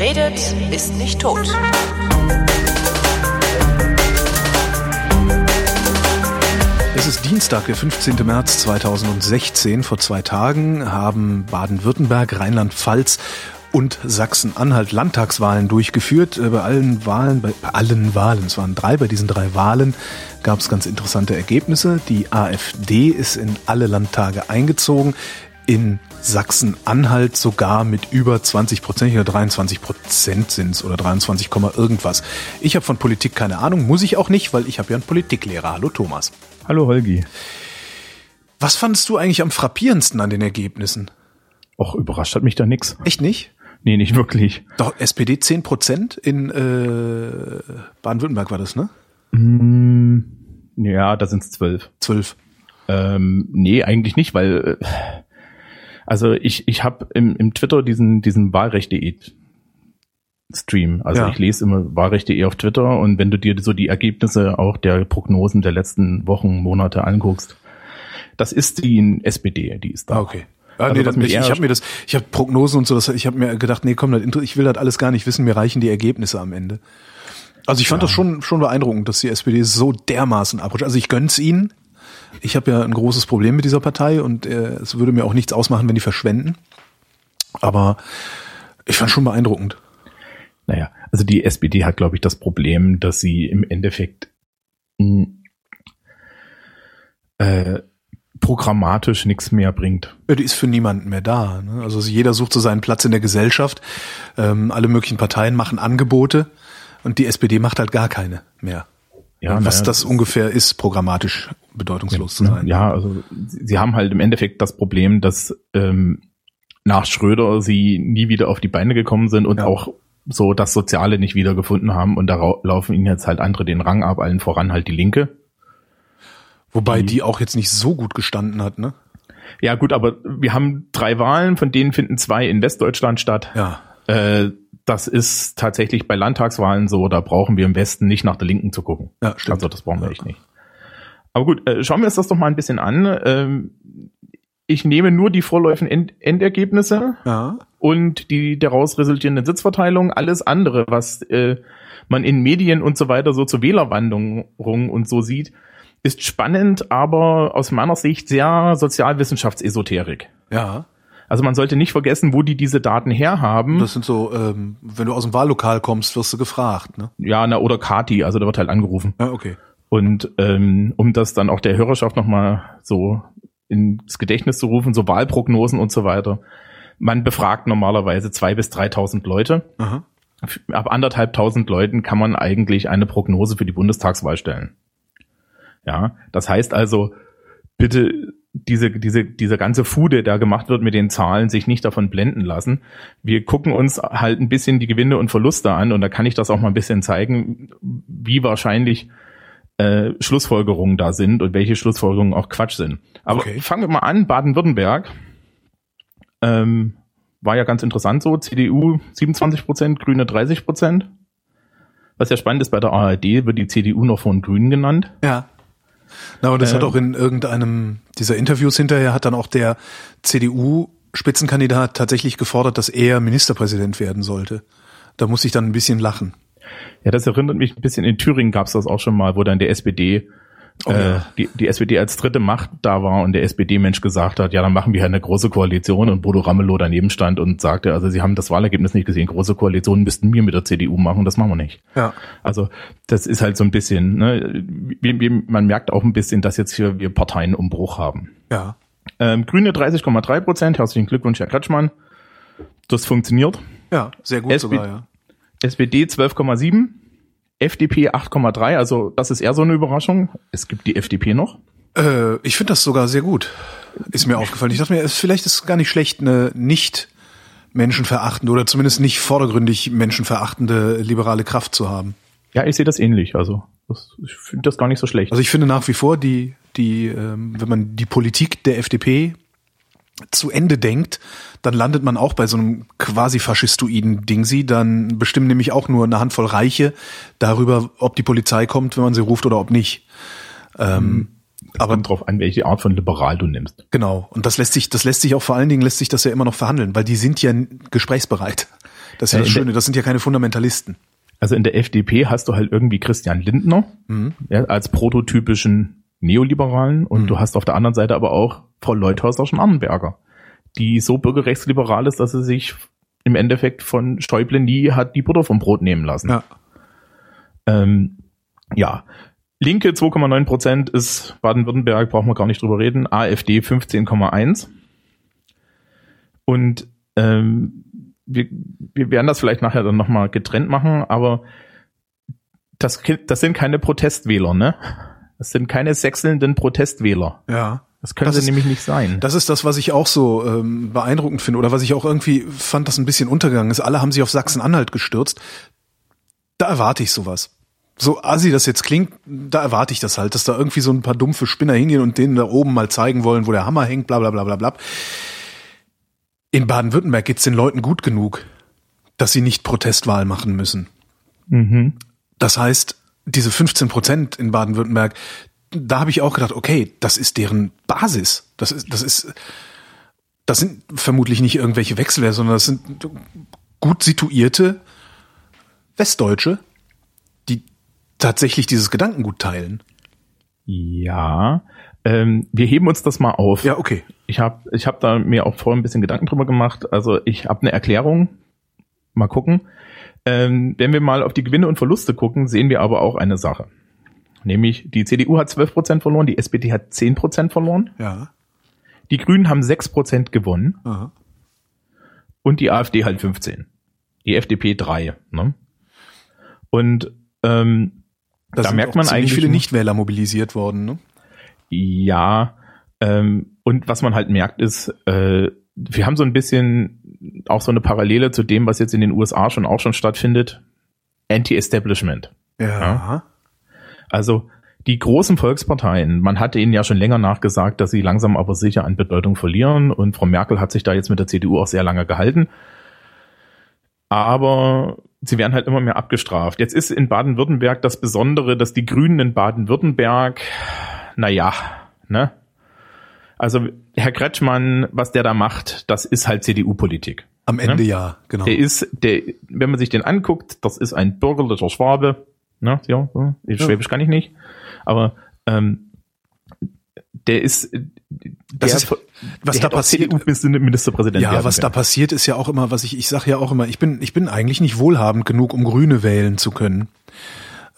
Redet, ist nicht tot. Es ist Dienstag, der 15. März 2016. Vor zwei Tagen haben Baden-Württemberg, Rheinland-Pfalz und Sachsen-Anhalt Landtagswahlen durchgeführt. Äh, bei allen Wahlen, bei allen Wahlen, es waren drei, bei diesen drei Wahlen gab es ganz interessante Ergebnisse. Die AfD ist in alle Landtage eingezogen. In Sachsen-Anhalt sogar mit über 20 Prozent, oder 23 Prozent sind es oder 23, irgendwas. Ich habe von Politik keine Ahnung, muss ich auch nicht, weil ich habe ja einen Politiklehrer. Hallo Thomas. Hallo Holgi. Was fandest du eigentlich am frappierendsten an den Ergebnissen? Och, überrascht hat mich da nix. Echt nicht? Nee, nicht wirklich. Doch, SPD 10 Prozent in äh, Baden-Württemberg war das, ne? Mm, ja, da sind es zwölf. Zwölf. Ähm, nee, eigentlich nicht, weil äh, also ich, ich habe im, im Twitter diesen, diesen Wahlrecht.de Stream. Also Ja. ich lese immer Wahlrecht.de auf Twitter und wenn du dir so die Ergebnisse auch der Prognosen der letzten Wochen, Monate anguckst, das ist die SPD, die ist da. Ah, okay. Ah, Also nee, das, mich ich habe mir das, ich habe Prognosen und so, das, ich habe mir gedacht, nee, komm, das, ich will das alles gar nicht wissen, mir reichen die Ergebnisse am Ende. Also ich fand das schon schon beeindruckend, dass die SPD so dermaßen abrutscht. Also ich gönn's ihnen. Ich habe ja ein großes Problem mit dieser Partei und äh, es würde mir auch nichts ausmachen, wenn die verschwenden. Aber ich fand schon beeindruckend. Naja, also die SPD hat, glaube ich, das Problem, dass sie im Endeffekt mh, äh, programmatisch nichts mehr bringt. Ja, die ist für niemanden mehr da. Ne? Also jeder sucht so seinen Platz in der Gesellschaft. Ähm, alle möglichen Parteien machen Angebote und die SPD macht halt gar keine mehr. Ja, was naja, das ungefähr ist, programmatisch bedeutungslos zu sein. Ja, also sie haben halt im Endeffekt das Problem, dass ähm, nach Schröder sie nie wieder auf die Beine gekommen sind und Ja. auch so das Soziale nicht wiedergefunden haben und da laufen ihnen jetzt halt andere den Rang ab, allen voran halt die Linke. Wobei Die- die auch jetzt nicht so gut gestanden hat, ne? Ja gut, aber wir haben drei Wahlen, von denen finden zwei in Westdeutschland statt. Ja. Äh, das ist tatsächlich bei Landtagswahlen so, da brauchen wir im Westen nicht nach der Linken zu gucken. Ja, stimmt. Also das brauchen wir echt nicht. Aber gut, äh, schauen wir uns das doch mal ein bisschen an. Ähm, ich nehme nur die vorläufigen End Endergebnisse Ja. und die daraus resultierende Sitzverteilung. Alles andere, was äh, man in Medien und so weiter so zur Wählerwanderung und so sieht, ist spannend, aber aus meiner Sicht sehr Sozialwissenschaftsesoterik. Ja. Also man sollte nicht vergessen, wo die diese Daten herhaben. Das sind so, ähm, wenn du aus dem Wahllokal kommst, wirst du gefragt, ne? ja, na, oder Kati, also da wird halt angerufen. Ja, okay. Und ähm, um das dann auch der Hörerschaft nochmal so ins Gedächtnis zu rufen, so Wahlprognosen und so weiter. Man befragt normalerweise zwei bis 3.000 Leute. Aha. Ab anderthalbtausend Leuten kann man eigentlich eine Prognose für die Bundestagswahl stellen. Ja, das heißt also, bitte diese, diese, dieser ganze Fude, der gemacht wird mit den Zahlen, sich nicht davon blenden lassen. Wir gucken uns halt ein bisschen die Gewinne und Verluste an und da kann ich das auch mal ein bisschen zeigen, wie wahrscheinlich äh, Schlussfolgerungen da sind und welche Schlussfolgerungen auch Quatsch sind. Aber Okay. fangen wir mal an, Baden-Württemberg. Ähm, war ja ganz interessant so, CDU 27 Prozent, Grüne 30 Prozent. Was ja spannend ist, bei der ARD wird die CDU noch von Grünen genannt. Ja. Na, und das Äh, hat auch in irgendeinem dieser Interviews hinterher hat dann auch der CDU-Spitzenkandidat tatsächlich gefordert, dass er Ministerpräsident werden sollte. Da muss ich dann ein bisschen lachen. Ja, das erinnert mich ein bisschen, in Thüringen gab es das auch schon mal, wo dann der SPD, Oh äh, ja. die, die SPD als dritte Macht da war und der SPD-Mensch gesagt hat, ja, dann machen wir halt eine große Koalition und Bodo Ramelow daneben stand und sagte, also sie haben das Wahlergebnis nicht gesehen, große Koalitionen müssten wir mit der CDU machen, das machen wir nicht. Ja. Also das ist halt so ein bisschen, ne, wie, wie, man merkt auch ein bisschen, dass jetzt hier wir Parteienumbruch haben. Ja. Ähm, Grüne 30,3 Prozent, herzlichen Glückwunsch, Herr Kretschmann. Das funktioniert. Ja, sehr gut SPD sogar, ja. SPD 12,7, FDP 8,3, also das ist eher so eine Überraschung. Es gibt die FDP noch. Äh, ich finde das sogar sehr gut. Ist mir aufgefallen. Ich dachte mir, es- vielleicht ist es gar nicht schlecht, eine nicht menschenverachtende oder zumindest nicht vordergründig menschenverachtende liberale Kraft zu haben. Ja, ich sehe das ähnlich. Also das, ich finde das gar nicht so schlecht. Also ich finde nach wie vor die, die, ähm, wenn man die Politik der FDP zu Ende denkt, dann landet man auch bei so einem quasi faschistoiden Dingsi. Dann bestimmen nämlich auch nur eine Handvoll Reiche darüber, ob die Polizei kommt, wenn man sie ruft oder ob nicht. Ähm, aber Kommt drauf an, welche Art von liberal du nimmst. genau. Und das lässt sich, das lässt sich auch vor allen Dingen lässt sich das ja immer noch verhandeln, weil die sind ja gesprächsbereit. Das ist ja Äh, das Schöne, das sind ja keine Fundamentalisten. Also in der FDP hast du halt irgendwie Christian Lindner ja, als prototypischen Neoliberalen und du hast auf der anderen Seite aber auch Frau Leuthäuser-Schnarrenberger, die so bürgerrechtsliberal ist, dass sie sich im Endeffekt von Schäuble nie hat die Butter vom Brot nehmen lassen. Ja. Ähm, ja. Linke 2,9 Prozent ist Baden-Württemberg, brauchen wir gar nicht drüber reden. AfD 15,1. Und ähm, wir, wir werden das vielleicht nachher dann nochmal getrennt machen, aber das, das sind keine Protestwähler, ne? Das sind keine sechselnden Protestwähler. Ja. Das können Das sie ist- nämlich nicht sein. Das ist das, was ich auch so ähm, beeindruckend finde oder was ich auch irgendwie fand, das ein bisschen untergegangen ist. Alle haben sich auf Sachsen-Anhalt gestürzt. Da erwarte ich sowas. So assi das jetzt klingt, da erwarte ich das halt, dass da irgendwie so ein paar dumpfe Spinner hingehen und denen da oben mal zeigen wollen, wo der Hammer hängt, bla bla bla bla bla. In Baden-Württemberg geht's den Leuten gut genug, dass sie nicht Protestwahl machen müssen. mhm. Das heißt, diese 15 Prozent in Baden-Württemberg, da habe ich auch gedacht, okay, das ist deren Basis. Das ist, das ist, das sind vermutlich nicht irgendwelche Wechselwerte, sondern das sind gut situierte Westdeutsche, die tatsächlich dieses Gedankengut teilen. Ja. Ähm, wir heben uns das mal auf. Ja, okay. Ich habe ich hab da mir auch vorher ein bisschen Gedanken drüber gemacht. Also ich habe eine Erklärung. Mal gucken. Ähm, wenn wir mal auf die Gewinne und Verluste gucken, sehen wir aber auch eine Sache. Nämlich die CDU hat 12% verloren, die SPD hat 10% verloren, Ja. die Grünen haben 6% gewonnen Aha. und die AfD halt 15. Die FDP 3. Ne? Und ähm, Da, Da merkt man eigentlich viele Nichtwähler mobilisiert worden. Ne? Ja, ähm, und was man halt merkt ist, äh, wir haben so ein bisschen auch so eine Parallele zu dem, was jetzt in den USA schon auch schon stattfindet. Anti-Establishment. Ja. Ja. Also die großen Volksparteien, man hatte ihnen ja schon länger nachgesagt, dass sie langsam aber sicher an Bedeutung verlieren und Frau Merkel hat sich da jetzt mit der CDU auch sehr lange gehalten. Aber sie werden halt immer mehr abgestraft. Jetzt ist in Baden-Württemberg das Besondere, dass die Grünen in Baden-Württemberg, naja, ne? Also Herr Kretschmann, was der da macht, das ist halt CDU-Politik. Am Ende ja, genau. Der ist, der, wenn man sich den anguckt, das ist ein bürgerlicher Schwabe. Ne? Ja, so. Ja. Schwäbisch kann ich nicht. Aber ähm, der ist, der, Das ist- was da passiert- CDU-Ministerpräsident Ja, was da passiert ist ja auch immer, was ich, ich sage ja auch immer, ich bin, ich bin eigentlich nicht wohlhabend genug, um Grüne wählen zu können.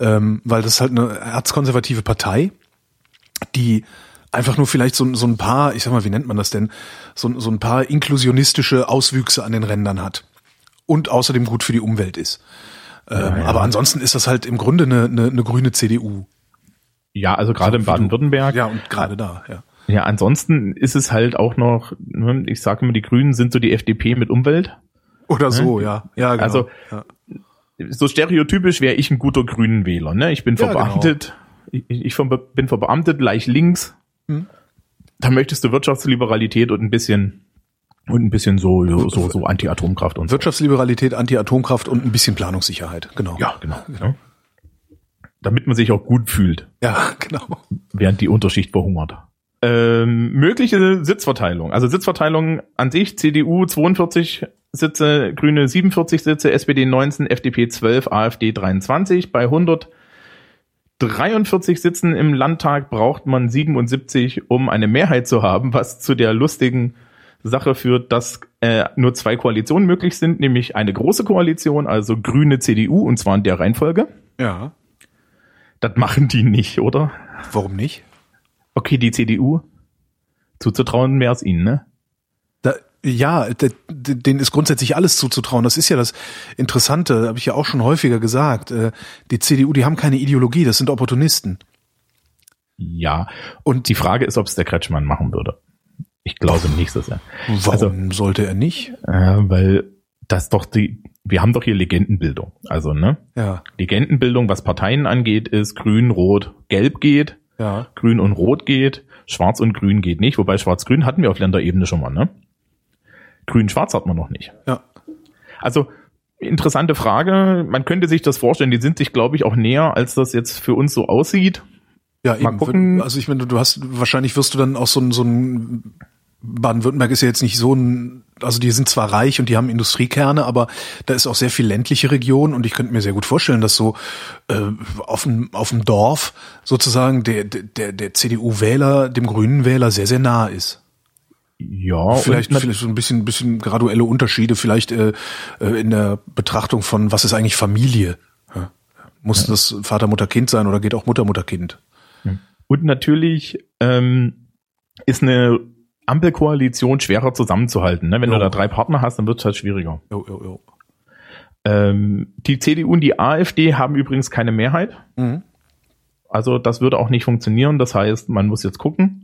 Ähm, weil das ist halt eine erzkonservative Partei, die einfach nur vielleicht so, so ein paar, ich sag mal, wie nennt man das denn, so, so ein paar inklusionistische Auswüchse an den Rändern hat. Und außerdem gut für die Umwelt ist. Ähm, ja. Aber ansonsten ist das halt im Grunde eine, eine, eine grüne CDU. Ja, also gerade in wie du. Baden-Württemberg. Ja, und gerade da, ja. Ja, ansonsten ist es halt auch noch, ne, ich sage immer, die Grünen sind so die FDP mit Umwelt. Oder so, ja. Ja, genau. Also, ja. so stereotypisch wäre ich ein guter grünen Wähler. Ne? Ich bin Ja, genau. verbeamtet, ich, ich ver- bin verbeamtet, leicht links. Hm. Da möchtest du Wirtschaftsliberalität und ein bisschen und ein bisschen so so so Anti-Atomkraft und. Wirtschaftsliberalität, Anti-Atomkraft und ein bisschen Planungssicherheit, genau. Ja, genau. Ne? Damit man sich auch gut fühlt, Ja, genau. während die Unterschicht verhungert. Ähm, mögliche Sitzverteilung. Also Sitzverteilung an sich, CDU 42 Sitze, Grüne 47 Sitze, SPD 19, FDP 12, AfD 23. Bei 143 Sitzen im Landtag braucht man 77, um eine Mehrheit zu haben, was zu der lustigen Sache führt, dass äh, nur zwei Koalitionen möglich sind, nämlich eine große Koalition, also Grüne CDU, und zwar in der Reihenfolge. Ja. Das machen die nicht, oder? Warum nicht? Okay, die CDU. Zuzutrauen mehr als ihnen, ne? Ja, d- d- denen ist grundsätzlich alles zuzutrauen. Das ist ja das Interessante, habe ich ja auch schon häufiger gesagt. Äh, Die CDU, die haben keine Ideologie, das sind Opportunisten. Ja. Und Die Frage ist, ob es der Kretschmann machen würde. Ich glaube nicht, dass er. warum sollte er nicht? Äh, weil das doch die, wir haben doch hier Legendenbildung. Also, ne? Ja, Legendenbildung, was Parteien angeht, ist grün, rot, gelb geht, ja. grün und rot geht, schwarz und grün geht nicht, wobei schwarz-grün hatten wir auf Länderebene schon mal, ne? Grün-schwarz hat man noch nicht. Ja. Also, interessante Frage. Man könnte sich das vorstellen, die sind sich, glaube ich, auch näher, als das jetzt für uns so aussieht. Ja, Mal eben. gucken. Also ich meine, du hast wahrscheinlich wirst du dann auch so ein, so ein Baden-Württemberg ist ja jetzt nicht so ein, also die sind zwar reich und die haben Industriekerne, aber da ist auch sehr viel ländliche Region und ich könnte mir sehr gut vorstellen, dass so äh, auf dem auf dem Dorf sozusagen der der der CDU-Wähler dem Grünen Wähler sehr sehr nah ist. Ja, vielleicht vielleicht so ein bisschen bisschen graduelle Unterschiede, vielleicht äh, äh, in der Betrachtung von was ist eigentlich Familie. Ja. Muss ja. das Vater Mutter Kind sein oder geht auch Mutter Mutter Kind? Und natürlich ähm, ist eine Ampelkoalition schwerer zusammenzuhalten. Ne? Wenn jo. du da drei Partner hast, dann wird es halt schwieriger. Jo, jo, jo. Ähm, die CDU und die AfD haben übrigens keine Mehrheit. Mhm. Also das würde auch nicht funktionieren. Das heißt, man muss jetzt gucken.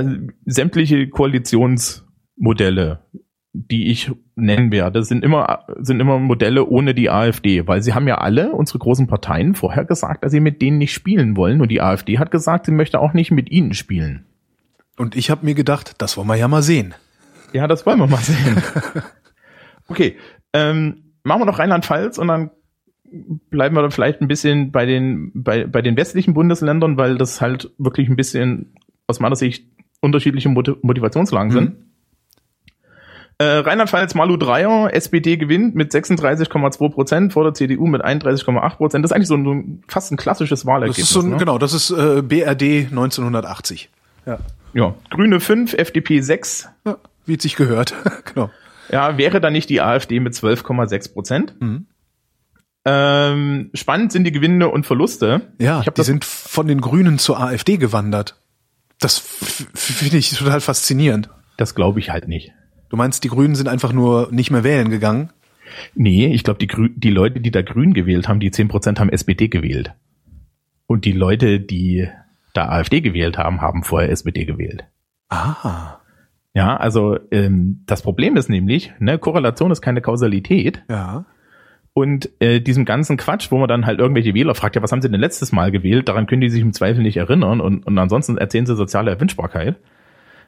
Also, sämtliche Koalitionsmodelle, die ich nennen werde, sind immer, sind immer Modelle ohne die AfD, weil sie haben ja alle, unsere großen Parteien, vorher gesagt, dass sie mit denen nicht spielen wollen. Und die AfD hat gesagt, sie möchte auch nicht mit ihnen spielen. Und ich habe mir gedacht, das wollen wir ja mal sehen. Ja, das wollen wir mal sehen. okay, ähm, machen wir noch Rheinland-Pfalz und dann bleiben wir dann vielleicht ein bisschen bei den, bei, bei den westlichen Bundesländern, weil das halt wirklich ein bisschen aus meiner Sicht unterschiedliche Motivationslagen mhm. sind. Äh, Rheinland-Pfalz Malu Dreier, SPD gewinnt mit 36,2 Prozent vor der CDU mit 31,8 Prozent. Das ist eigentlich so ein, fast ein klassisches Wahlergebnis. Das ist so ein, ne? Genau, das ist äh, BRD 1980. Ja. Ja, Grüne 5, FDP 6. Ja, wie es sich gehört. genau. Ja, wäre da nicht die AfD mit 12,6 Prozent. Mhm. Ähm, spannend sind die Gewinne und Verluste. Ja, die sind von den Grünen zur AfD gewandert. Das finde ich total faszinierend. Das glaube ich halt nicht. Du meinst, die Grünen sind einfach nur nicht mehr wählen gegangen? Nee, ich glaube, die, Grü die Leute, die da Grün gewählt haben, die 10 Prozent haben SPD gewählt. Und die Leute, die da AfD gewählt haben, haben vorher SPD gewählt. Ah. Ja, also ähm, das Problem ist nämlich, ne, Korrelation ist keine Kausalität. Ja. Und äh, diesem ganzen Quatsch, wo man dann halt irgendwelche Wähler fragt, ja, was haben sie denn letztes Mal gewählt? Daran können die sich im Zweifel nicht erinnern und, und ansonsten erzählen sie soziale Erwünschbarkeit.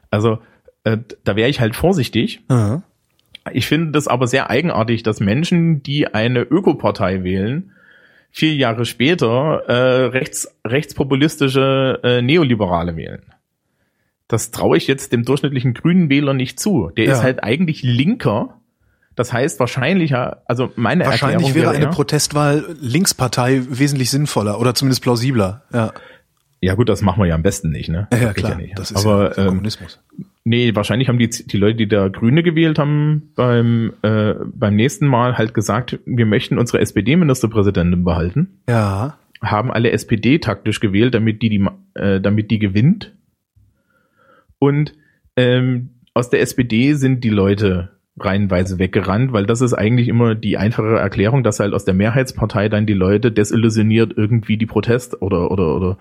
Also äh, da wäre ich halt vorsichtig. Mhm. Ich finde das aber sehr eigenartig, dass Menschen, die eine Ökopartei wählen, vier Jahre später äh, rechts, rechtspopulistische äh, Neoliberale wählen. Das traue ich jetzt dem durchschnittlichen grünen Wähler nicht zu. Der ja. ist halt eigentlich linker. Das heißt wahrscheinlich, also meine Wahrscheinlich Erklärung wäre eine ja, Protestwahl Linkspartei wesentlich sinnvoller oder zumindest plausibler. Ja. Ja gut, das machen wir ja am besten nicht, ne? Ja, ja klar. Ja das ist Aber, ja ähm, Kommunismus. Nee, wahrscheinlich haben die, die Leute, die da Grüne gewählt haben, beim, äh, beim nächsten Mal halt gesagt, wir möchten unsere SPD-Ministerpräsidentin behalten. Ja. Haben alle SPD taktisch gewählt, damit die, die, äh, damit die gewinnt. Und ähm, aus der SPD sind die Leute reihenweise weggerannt, weil das ist eigentlich immer die einfache Erklärung, dass halt aus der Mehrheitspartei dann die Leute desillusioniert irgendwie die Protest oder oder oder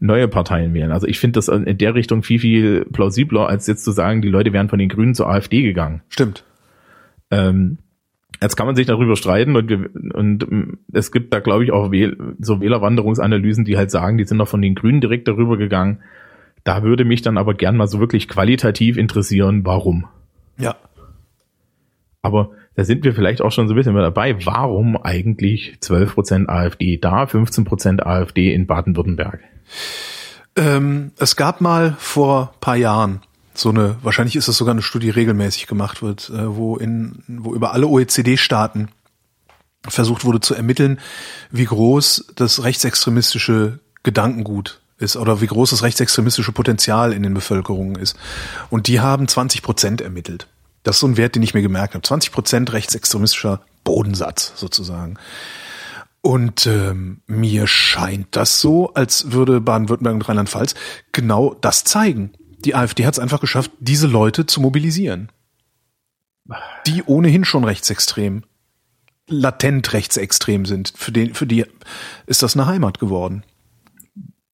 neue Parteien wählen. Also ich finde das in der Richtung viel, viel plausibler, als jetzt zu sagen, die Leute wären von den Grünen zur AfD gegangen. Stimmt. Ähm, jetzt kann man sich darüber streiten und, und es gibt da, glaube ich, auch Wähl so Wählerwanderungsanalysen, die halt sagen, die sind doch von den Grünen direkt darüber gegangen. Da würde mich dann aber gern mal so wirklich qualitativ interessieren, warum. Ja. Aber da sind wir vielleicht auch schon so ein bisschen mehr dabei. Warum eigentlich 12% AfD da, 15% AfD in Baden-Württemberg? Ähm, es gab mal vor paar Jahren so eine, wahrscheinlich ist das sogar eine Studie regelmäßig gemacht wird, äh, wo in, wo über alle OECD-Staaten versucht wurde zu ermitteln, wie groß das rechtsextremistische Gedankengut ist oder wie groß das rechtsextremistische Potenzial in den Bevölkerungen ist. Und die haben 20 Prozent ermittelt. Das ist so ein Wert, den ich mir gemerkt habe. 20 Prozent rechtsextremistischer Bodensatz sozusagen. Und ähm, mir scheint das so, als würde Baden-Württemberg und Rheinland-Pfalz genau das zeigen. Die AfD hat es einfach geschafft, diese Leute zu mobilisieren. Die ohnehin schon rechtsextrem, latent rechtsextrem sind. Für, den, für die ist das eine Heimat geworden.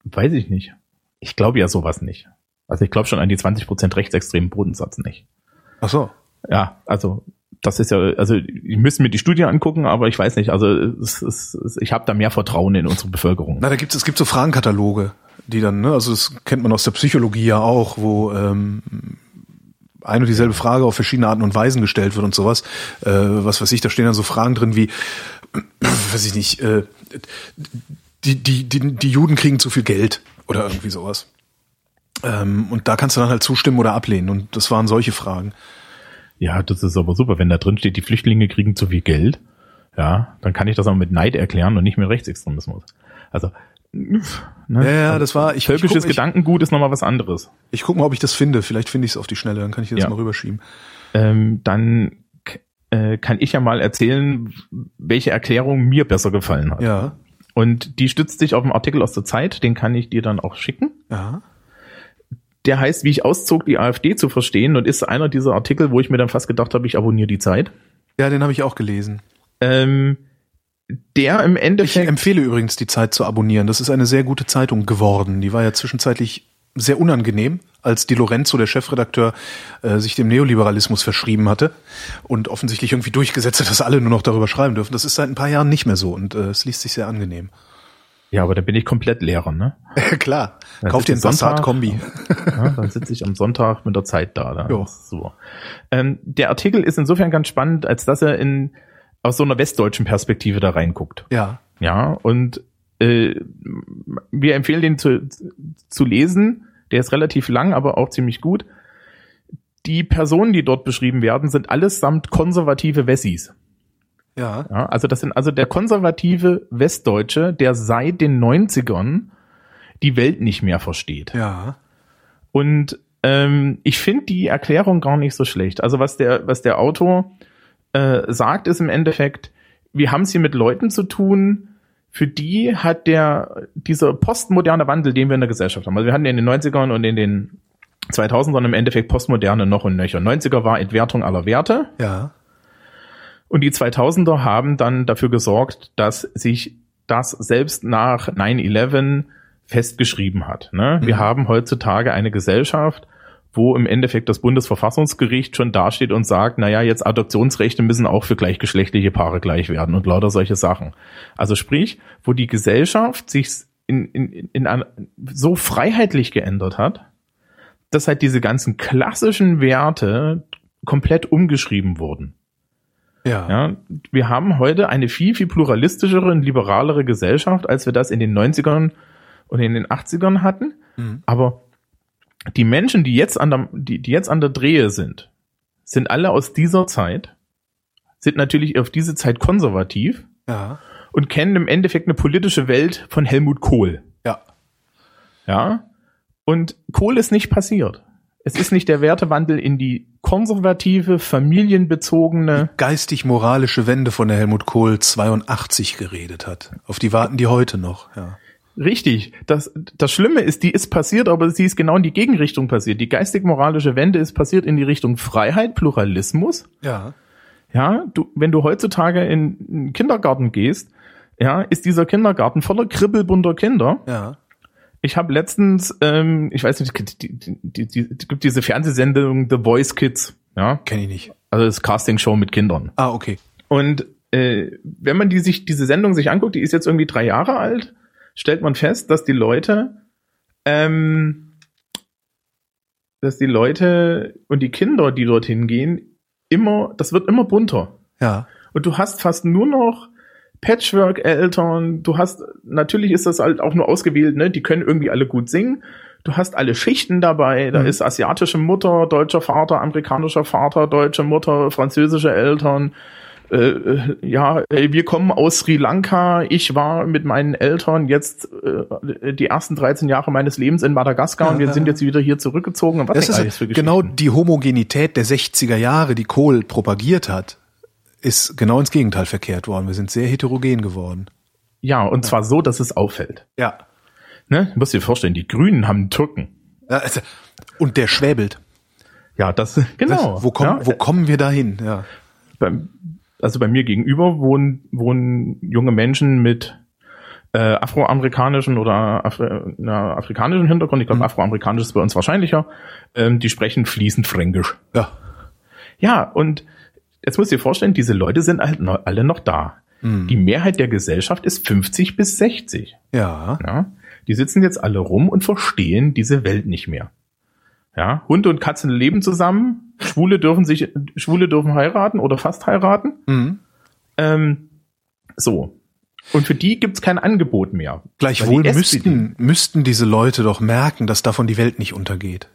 Weiß ich nicht. Ich glaube ja sowas nicht. Also ich glaube schon an die 20% rechtsextremen Bodensatz nicht. Ach so. Ja, also das ist ja, also ich müsste mir die Studie angucken, aber ich weiß nicht, also es, es, es, ich habe da mehr Vertrauen in unsere Bevölkerung. Na, da gibt's es gibt so Fragenkataloge, die dann, ne, also das kennt man aus der Psychologie ja auch, wo ähm, eine und dieselbe Frage auf verschiedene Arten und Weisen gestellt wird und sowas. Äh, was weiß ich, da stehen dann so Fragen drin wie, weiß ich nicht, äh, die, die, die, die Juden kriegen zu viel Geld oder irgendwie sowas. Ähm, und da kannst du dann halt zustimmen oder ablehnen. Und das waren solche Fragen. Ja, das ist aber super, wenn da drin steht, die Flüchtlinge kriegen zu viel Geld. Ja, dann kann ich das auch mit Neid erklären und nicht mit Rechtsextremismus. Also, ne? Ja, ja, also, das war, ich, völkisches ich guck, Gedankengut ist nochmal was anderes. Ich gucke mal, ob ich das finde. Vielleicht finde ich es auf die Schnelle, dann kann ich das ja. mal rüberschieben. Ähm, dann äh, kann ich ja mal erzählen, welche Erklärung mir besser gefallen hat. Ja. Und die stützt sich auf einen Artikel aus der Zeit, den kann ich dir dann auch schicken. Ja. Der heißt, wie ich auszog, die AfD zu verstehen und ist einer dieser Artikel, wo ich mir dann fast gedacht habe, ich abonniere die Zeit. Ja, den habe ich auch gelesen. Ähm, der im Endeffekt. Ich empfehle übrigens, die Zeit zu abonnieren. Das ist eine sehr gute Zeitung geworden. Die war ja zwischenzeitlich sehr unangenehm, als Di Lorenzo, der Chefredakteur, äh, sich dem Neoliberalismus verschrieben hatte und offensichtlich irgendwie durchgesetzt hat, dass alle nur noch darüber schreiben dürfen. Das ist seit ein paar Jahren nicht mehr so und äh, es liest sich sehr angenehm. Ja, aber da bin ich komplett Lehrer, ne? Klar. Dann Kauf dir einen Passat-Kombi. Ja, dann sitze ich am Sonntag mit der Zeit da. da. Jo. So. Ähm, der Artikel ist insofern ganz spannend, als dass er in aus so einer westdeutschen Perspektive da reinguckt. Ja. Ja, und äh, wir empfehlen den zu, zu lesen. Der ist relativ lang, aber auch ziemlich gut. Die Personen, die dort beschrieben werden, sind allesamt konservative Wessis. Ja. ja. Also das sind also der konservative Westdeutsche, der seit den 90ern die Welt nicht mehr versteht. Ja. Und ähm, ich finde die Erklärung gar nicht so schlecht. Also was der, was der Autor äh, sagt, ist im Endeffekt, wir haben es hier mit Leuten zu tun, für die hat der, dieser postmoderne Wandel, den wir in der Gesellschaft haben. Also wir hatten in den 90ern und in den 2000ern im Endeffekt postmoderne noch und nöcher. 90er war Entwertung aller Werte. Ja. Und die 2000er haben dann dafür gesorgt, dass sich das selbst nach 9-11 festgeschrieben hat. Ne? Wir mhm. haben heutzutage eine Gesellschaft, wo im Endeffekt das Bundesverfassungsgericht schon dasteht und sagt, naja, jetzt Adoptionsrechte müssen auch für gleichgeschlechtliche Paare gleich werden und lauter solche Sachen. Also sprich, wo die Gesellschaft sich in, in, in ein, so freiheitlich geändert hat, dass halt diese ganzen klassischen Werte komplett umgeschrieben wurden. Ja. ja. Wir haben heute eine viel, viel pluralistischere und liberalere Gesellschaft, als wir das in den 90ern und in den 80ern hatten. Mhm. Aber die Menschen, die jetzt an der, die, die jetzt an der Drehe sind, sind alle aus dieser Zeit, sind natürlich auf diese Zeit konservativ ja. und kennen im Endeffekt eine politische Welt von Helmut Kohl. Ja. Ja. Und Kohl ist nicht passiert. Es ist nicht der Wertewandel in die konservative, familienbezogene. Geistig-moralische Wende, von der Helmut Kohl 82 geredet hat. Auf die warten die heute noch, ja. Richtig. Das, das Schlimme ist, die ist passiert, aber sie ist genau in die Gegenrichtung passiert. Die geistig-moralische Wende ist passiert in die Richtung Freiheit, Pluralismus. Ja. Ja, du, wenn du heutzutage in einen Kindergarten gehst, ja, ist dieser Kindergarten voller kribbelbunter Kinder. Ja. Ich habe letztens, ähm, ich weiß nicht, die, die, die, die, gibt diese Fernsehsendung The Voice Kids. Ja. Kenn ich nicht. Also das Castingshow mit Kindern. Ah, okay. Und äh, wenn man die sich diese Sendung sich anguckt, die ist jetzt irgendwie drei Jahre alt stellt man fest, dass die Leute, ähm, dass die Leute und die Kinder, die dorthin gehen, immer, das wird immer bunter. Ja. Und du hast fast nur noch Patchwork-Eltern, du hast, natürlich ist das halt auch nur ausgewählt, ne, die können irgendwie alle gut singen. Du hast alle Schichten dabei, da mhm. ist asiatische Mutter, deutscher Vater, amerikanischer Vater, deutsche Mutter, französische Eltern, äh, äh, ja, wir kommen aus Sri Lanka. Ich war mit meinen Eltern jetzt äh, die ersten 13 Jahre meines Lebens in Madagaskar und wir sind jetzt wieder hier zurückgezogen. Und was das ist genau die Homogenität der 60er Jahre, die Kohl propagiert hat, ist genau ins Gegenteil verkehrt worden. Wir sind sehr heterogen geworden. Ja, und ja. zwar so, dass es auffällt. Ja. Ne? Du musst dir vorstellen, die Grünen haben einen Türken. Ja, also, und der schwäbelt. Ja, das, genau. Das, wo, komm, ja. wo kommen wir dahin? Ja. Beim, also bei mir gegenüber wohnen, wohnen junge Menschen mit äh, afroamerikanischen oder Afri na, afrikanischen Hintergrund. Ich glaube, mhm. afroamerikanisch ist bei uns wahrscheinlicher. Ähm, die sprechen fließend Fränkisch. Ja. Ja, und jetzt muss ich dir vorstellen, diese Leute sind halt alle noch da. Mhm. Die Mehrheit der Gesellschaft ist 50 bis 60. Ja. ja. Die sitzen jetzt alle rum und verstehen diese Welt nicht mehr. Ja, Hunde und Katzen leben zusammen. Schwule dürfen sich, Schwule dürfen heiraten oder fast heiraten. Mhm. Ähm, so. Und für die gibt's kein Angebot mehr. Gleichwohl müssten, müssten diese Leute doch merken, dass davon die Welt nicht untergeht.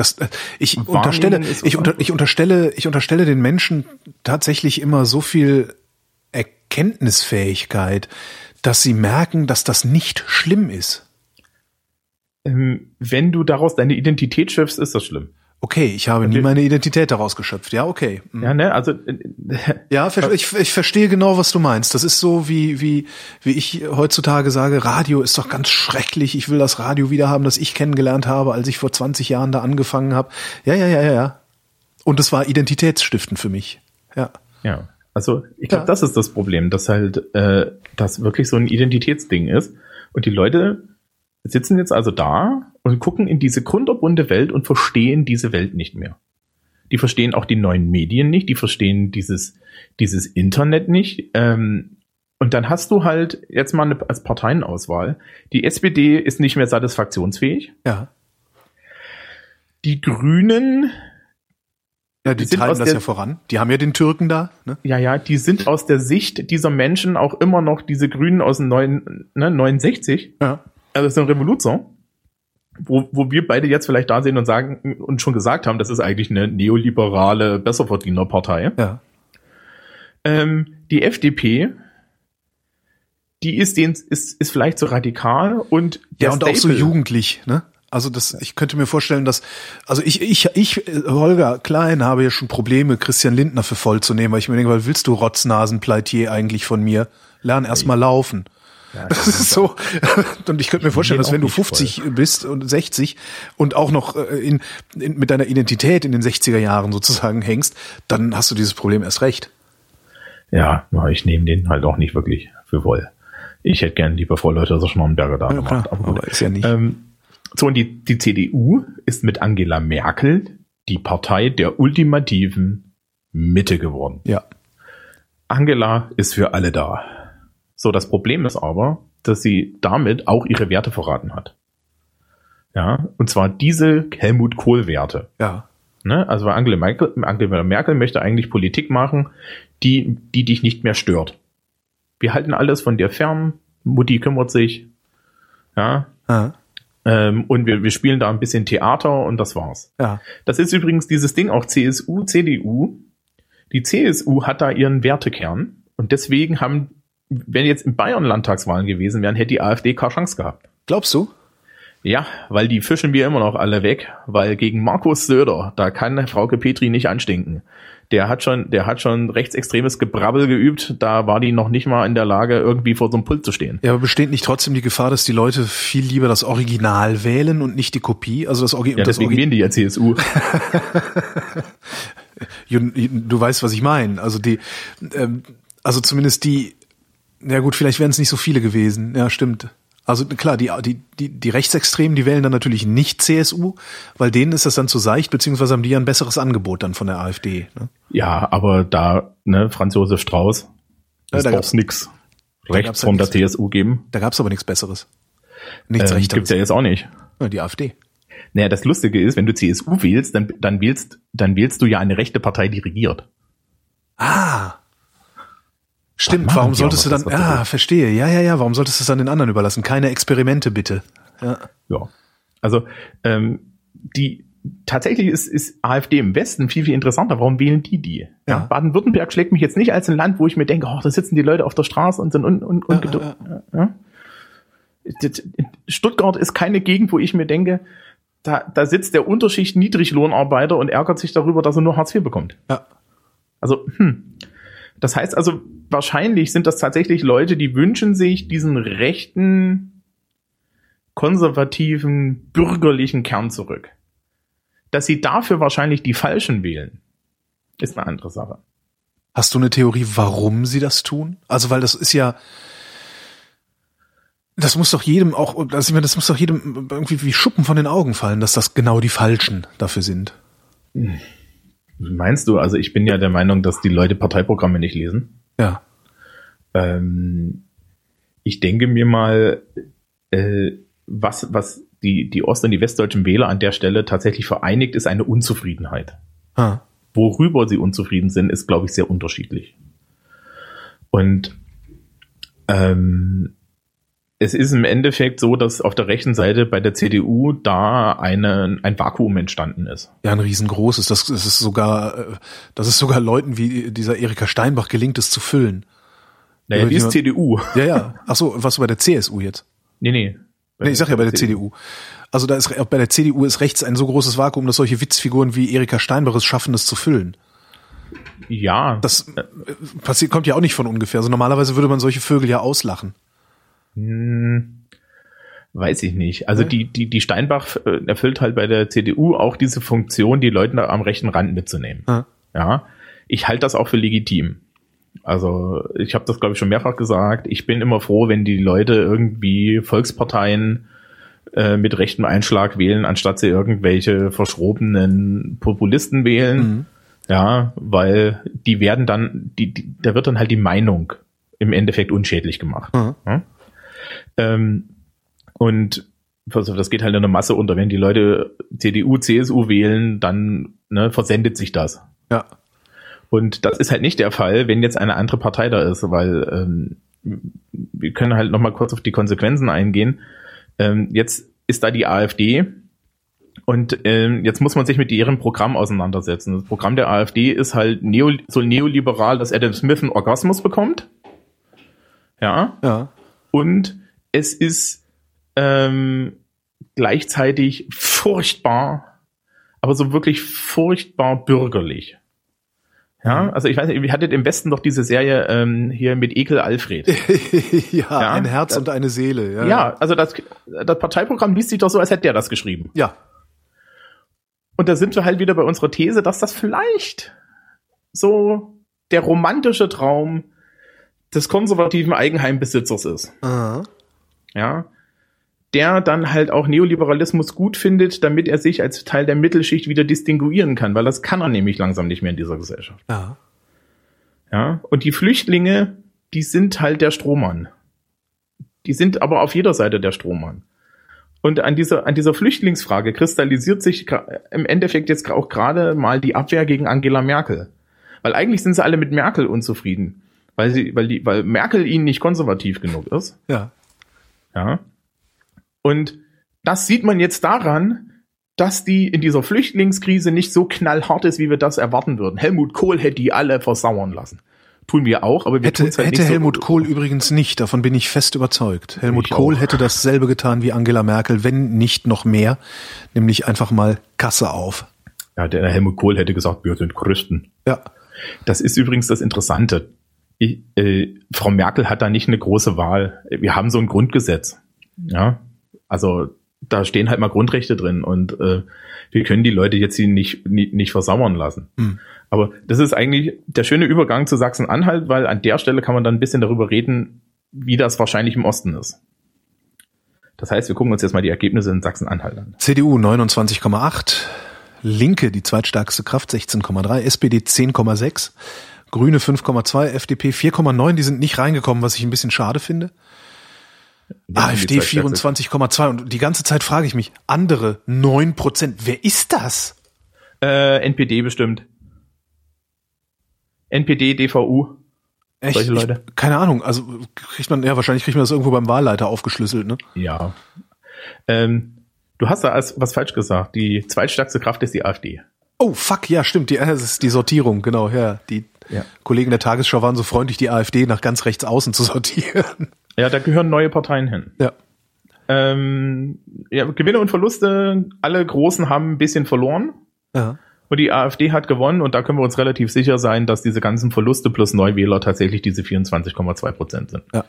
Das, äh, ich Wahrnehmen unterstelle, ich, unter, ich unterstelle, ich unterstelle den Menschen tatsächlich immer so viel Erkenntnisfähigkeit, dass sie merken, dass das nicht schlimm ist. Ähm, wenn du daraus deine Identität schöpfst, ist das schlimm. Okay, ich habe nie meine Identität daraus geschöpft. Ja, okay. Mhm. Ja, ne? Also äh, Ja, ich, ich verstehe genau, was du meinst. Das ist so, wie, wie, wie ich heutzutage sage, Radio ist doch ganz schrecklich. Ich will das Radio wieder haben, das ich kennengelernt habe, als ich vor 20 Jahren da angefangen habe. Ja, ja, ja, ja, ja. Und es war identitätsstiftend für mich. Ja. Ja, also ich glaube, Ja. das ist das Problem, dass halt äh, das wirklich so ein Identitätsding ist. Und die Leute sitzen jetzt also da und gucken in diese kunterbunte Welt und verstehen diese Welt nicht mehr. Die verstehen auch die neuen Medien nicht, die verstehen dieses, dieses Internet nicht. Ähm, und dann hast du halt jetzt mal eine, als Parteienauswahl. Die SPD ist nicht mehr satisfaktionsfähig. Ja. Die Grünen Ja, die Die treiben das der- ja voran. Die haben ja den Türken da. Ne? Ja, ja, die sind aus der Sicht dieser Menschen auch immer noch diese Grünen aus den neuen, ne, 69, Ja. also das ist ein Revoluzer, wo, wo wir beide jetzt vielleicht da sehen und sagen und schon gesagt haben, das ist eigentlich eine neoliberale Besserverdienerpartei. Ja. Ähm, die FDP, die ist, den, ist, ist vielleicht so radikal und der Ja, und auch so Staple- jugendlich, ne? Also das, ich könnte mir vorstellen, dass, also ich, ich, ich, Holger Klein, habe ja schon Probleme, Christian Lindner für voll zu nehmen, weil ich mir denke, was willst du Rotznasenpleitier eigentlich von mir? Lern erst mal laufen. Das ist so. Und ich könnte mir vorstellen, dass wenn du nicht 50 bist und 60 und auch noch äh, in, in, mit deiner Identität in den 60er Jahren sozusagen hängst, dann hast du dieses Problem erst recht. Ja, ich nehme den halt auch nicht wirklich für voll. Ich hätte gern lieber Frau Leute Schnorrenberger da Ja, gemacht. klar, aber ist ja nicht. Ähm, so, und die, die CDU ist mit Angela Merkel die Partei der ultimativen Mitte geworden. Ja. Angela ist für alle da. So, das Problem ist aber, dass sie damit auch ihre Werte verraten hat. Ja, und zwar diese Helmut Kohl-Werte. Ja. Ne? Also weil Angela Merkel, Angela Merkel möchte eigentlich Politik machen, die, die dich nicht mehr stört. Wir halten alles von dir fern, Mutti kümmert sich, ja, Ja. ähm, und wir, wir spielen da ein bisschen Theater und das war's. Ja. Das ist übrigens dieses Ding auch CSU, CDU. Die CSU hat da ihren Wertekern und deswegen haben, wenn jetzt in Bayern Landtagswahlen gewesen wären, hätte die AfD keine Chance gehabt. Glaubst du? Ja, weil die fischen wir immer noch alle weg, weil gegen Markus Söder, da kann Frauke Petri nicht anstinken. Der hat schon, der hat schon rechtsextremes Gebrabbel geübt, da war die noch nicht mal in der Lage, irgendwie vor so einem Pult zu stehen. Ja, aber besteht nicht trotzdem die Gefahr, dass die Leute viel lieber das Original wählen und nicht die Kopie? Also das, Orgi Ja, deswegen Orgi wählen die ja CSU. du, du weißt, was ich meine. Also die, ähm, also zumindest die, ja gut, vielleicht wären es nicht so viele gewesen. Ja, stimmt. Also klar, die, die, die, die Rechtsextremen, die wählen dann natürlich nicht CSU, weil denen ist das dann zu seicht, beziehungsweise haben die ja ein besseres Angebot dann von der AfD. Ne? Ja, aber da, ne, Franz Josef Strauß, Ja, da gab's- nix rechts ja von der. CSU geben. Da gab's aber nichts Besseres. Nichts Ähm, Rechteres. gibt's ja jetzt auch nicht. Ja, die AfD. Naja, das Lustige ist, wenn du CSU wählst, dann, dann wählst, dann wählst du ja eine rechte Partei, die regiert. Ah. Stimmt, warum solltest du dann, ah, verstehe, ja, ja, ja, warum solltest du es dann den anderen überlassen? Keine Experimente bitte. Ja. Ja. Also, ähm, die, tatsächlich ist, ist AfD im Westen viel, viel interessanter. Warum wählen die die? Ja. Baden-Württemberg schlägt mich jetzt nicht als ein Land, wo ich mir denke, oh, da sitzen die Leute auf der Straße und sind un, un, Ja, ungeduld- ja. Stuttgart ist keine Gegend, wo ich mir denke, da, da sitzt der Unterschicht Niedriglohnarbeiter und ärgert sich darüber, dass er nur Hartz IV bekommt. Ja. Also, hm. Das heißt also, wahrscheinlich sind das tatsächlich Leute, die wünschen sich diesen rechten, konservativen, bürgerlichen Kern zurück. Dass sie dafür wahrscheinlich die Falschen wählen, ist eine andere Sache. Hast du eine Theorie, warum sie das tun? Also, weil das ist ja, das muss doch jedem auch, also ich meine, das muss doch jedem irgendwie wie Schuppen von den Augen fallen, dass das genau die Falschen dafür sind. Meinst du, also ich bin ja der Meinung, dass die Leute Parteiprogramme nicht lesen. Ja. Ähm, ich denke mir mal, äh, was, was die, die Ost- und die westdeutschen Wähler an der Stelle tatsächlich vereinigt, ist eine Unzufriedenheit. Ah. Worüber sie unzufrieden sind, ist, glaube ich, sehr unterschiedlich. Und Ähm, es ist im Endeffekt so, dass auf der rechten Seite bei der CDU da eine, ein Vakuum entstanden ist. Ja, ein riesengroßes. Das, das ist sogar, äh, das ist sogar Leuten wie dieser Erika Steinbach gelingt es zu füllen. Naja, die ist CDU. Ja, ja. Ach so, was bei der CSU jetzt? Nee, nee. Nee, ich sag ja bei der CDU. Also da ist bei der CDU ist rechts ein so großes Vakuum, dass solche Witzfiguren wie Erika Steinbach es schaffen, das zu füllen. Ja. Das äh, passiert, kommt ja auch nicht von ungefähr. Also normalerweise würde man solche Vögel ja auslachen. Hm, weiß ich nicht. Also die, die, die Steinbach äh, erfüllt halt bei der CDU auch diese Funktion, die Leute am rechten Rand mitzunehmen. Ja. Ja. Ich halte das auch für legitim. Also ich habe das, glaube ich, schon mehrfach gesagt. Ich bin immer froh, wenn die Leute irgendwie Volksparteien äh, mit rechtem Einschlag wählen, anstatt sie irgendwelche verschrobenen Populisten wählen. Mhm. Ja, weil die werden dann, die, die, da wird dann halt die Meinung im Endeffekt unschädlich gemacht. Mhm. Ja? Ähm, und das geht halt in der Masse unter. Wenn die Leute CDU, CSU wählen, dann ne, versendet sich das. Ja. Und das ist halt nicht der Fall, wenn jetzt eine andere Partei da ist, weil ähm, wir können halt noch mal kurz auf die Konsequenzen eingehen. Ähm, jetzt ist da die AfD und ähm, jetzt muss man sich mit ihrem Programm auseinandersetzen. Das Programm der AfD ist halt neo, so neoliberal, dass Adam Smith einen Orgasmus bekommt. Ja. Ja. Und es ist ähm, gleichzeitig furchtbar, aber so wirklich furchtbar bürgerlich. Ja, also ich weiß nicht, wir hattet im Westen doch diese Serie ähm, hier mit Ekel Alfred. ja, Ja, ein Herz das- und eine Seele. Ja. Ja, also das, das Parteiprogramm liest sich doch so, als hätte der das geschrieben. Ja. Und da sind wir halt wieder bei unserer These, dass das vielleicht so der romantische Traum des konservativen Eigenheimbesitzers ist. Aha. Ja. Der dann halt auch Neoliberalismus gut findet, damit er sich als Teil der Mittelschicht wieder distinguieren kann, weil das kann er nämlich langsam nicht mehr in dieser Gesellschaft. Ja. Ja. Und die Flüchtlinge, die sind halt der Strohmann. Die sind aber auf jeder Seite der Strohmann. Und an dieser, an dieser Flüchtlingsfrage kristallisiert sich im Endeffekt jetzt auch gerade mal die Abwehr gegen Angela Merkel. Weil eigentlich sind sie alle mit Merkel unzufrieden. Weil sie, weil die, weil Merkel ihnen nicht konservativ genug ist. Ja. Ja. Und das sieht man jetzt daran, dass die in dieser Flüchtlingskrise nicht so knallhart ist, wie wir das erwarten würden. Helmut Kohl hätte die alle versauern lassen. Tun wir auch, aber wir Hätte, halt hätte nicht so- Helmut Kohl übrigens nicht, davon bin ich fest überzeugt. Helmut Ich Kohl auch. hätte dasselbe getan wie Angela Merkel, wenn nicht noch mehr, nämlich einfach mal Kasse auf. Ja, der Helmut Kohl hätte gesagt, wir sind Christen. Ja. Das ist übrigens das Interessante. Ich, äh, Frau Merkel hat da nicht eine große Wahl. Wir haben so ein Grundgesetz. Ja, also da stehen halt mal Grundrechte drin und äh, wir können die Leute jetzt hier nicht, nicht, nicht versauern lassen. Hm. Aber das ist eigentlich der schöne Übergang zu Sachsen-Anhalt, weil an der Stelle kann man dann ein bisschen darüber reden, wie das wahrscheinlich im Osten ist. Das heißt, wir gucken uns jetzt mal die Ergebnisse in Sachsen-Anhalt an. CDU 29,8, Linke die zweitstärkste Kraft 16,3, SPD 10,6, Grüne 5,2, FDP 4,9, die sind nicht reingekommen, was ich ein bisschen schade finde. AfD Die zweitstärkste- 24,2 und die ganze Zeit frage ich mich, andere 9 Prozent, wer ist das? Äh, NPD bestimmt. NPD, DVU. Echt? Solche Leute. Ich, keine Ahnung, also kriegt man, ja, wahrscheinlich kriegt man das irgendwo beim Wahlleiter aufgeschlüsselt, ne? Ja. Ähm, du hast da als- was falsch gesagt. Die zweitstärkste Kraft ist die AfD. Oh, fuck, ja, stimmt, die, äh, das ist die Sortierung, genau, ja. Die Ja. Kollegen der Tagesschau waren so freundlich, die AfD nach ganz rechts außen zu sortieren. Ja, da gehören neue Parteien hin. Ja. Ähm, ja, Gewinne und Verluste, alle Großen haben ein bisschen verloren. Ja. Und die AfD hat gewonnen und da können wir uns relativ sicher sein, dass diese ganzen Verluste plus Neuwähler tatsächlich diese 24,2 Prozent sind. Ja.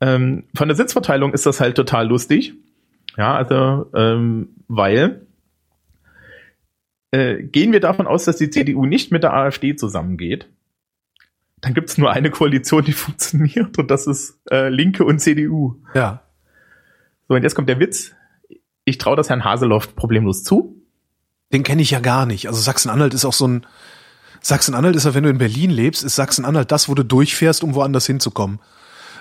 Ähm, von der Sitzverteilung ist das halt total lustig. Ja, also, ähm, weil äh, gehen wir davon aus, dass die CDU nicht mit der AfD zusammengeht, dann gibt es nur eine Koalition, die funktioniert und das ist äh, Linke und CDU. Ja. So, und jetzt kommt der Witz. Ich traue das Herrn Haseloff problemlos zu. Den kenne ich ja gar nicht. Also Sachsen-Anhalt ist auch so ein Sachsen-Anhalt ist ja, wenn du in Berlin lebst, ist Sachsen-Anhalt das, wo du durchfährst, um woanders hinzukommen.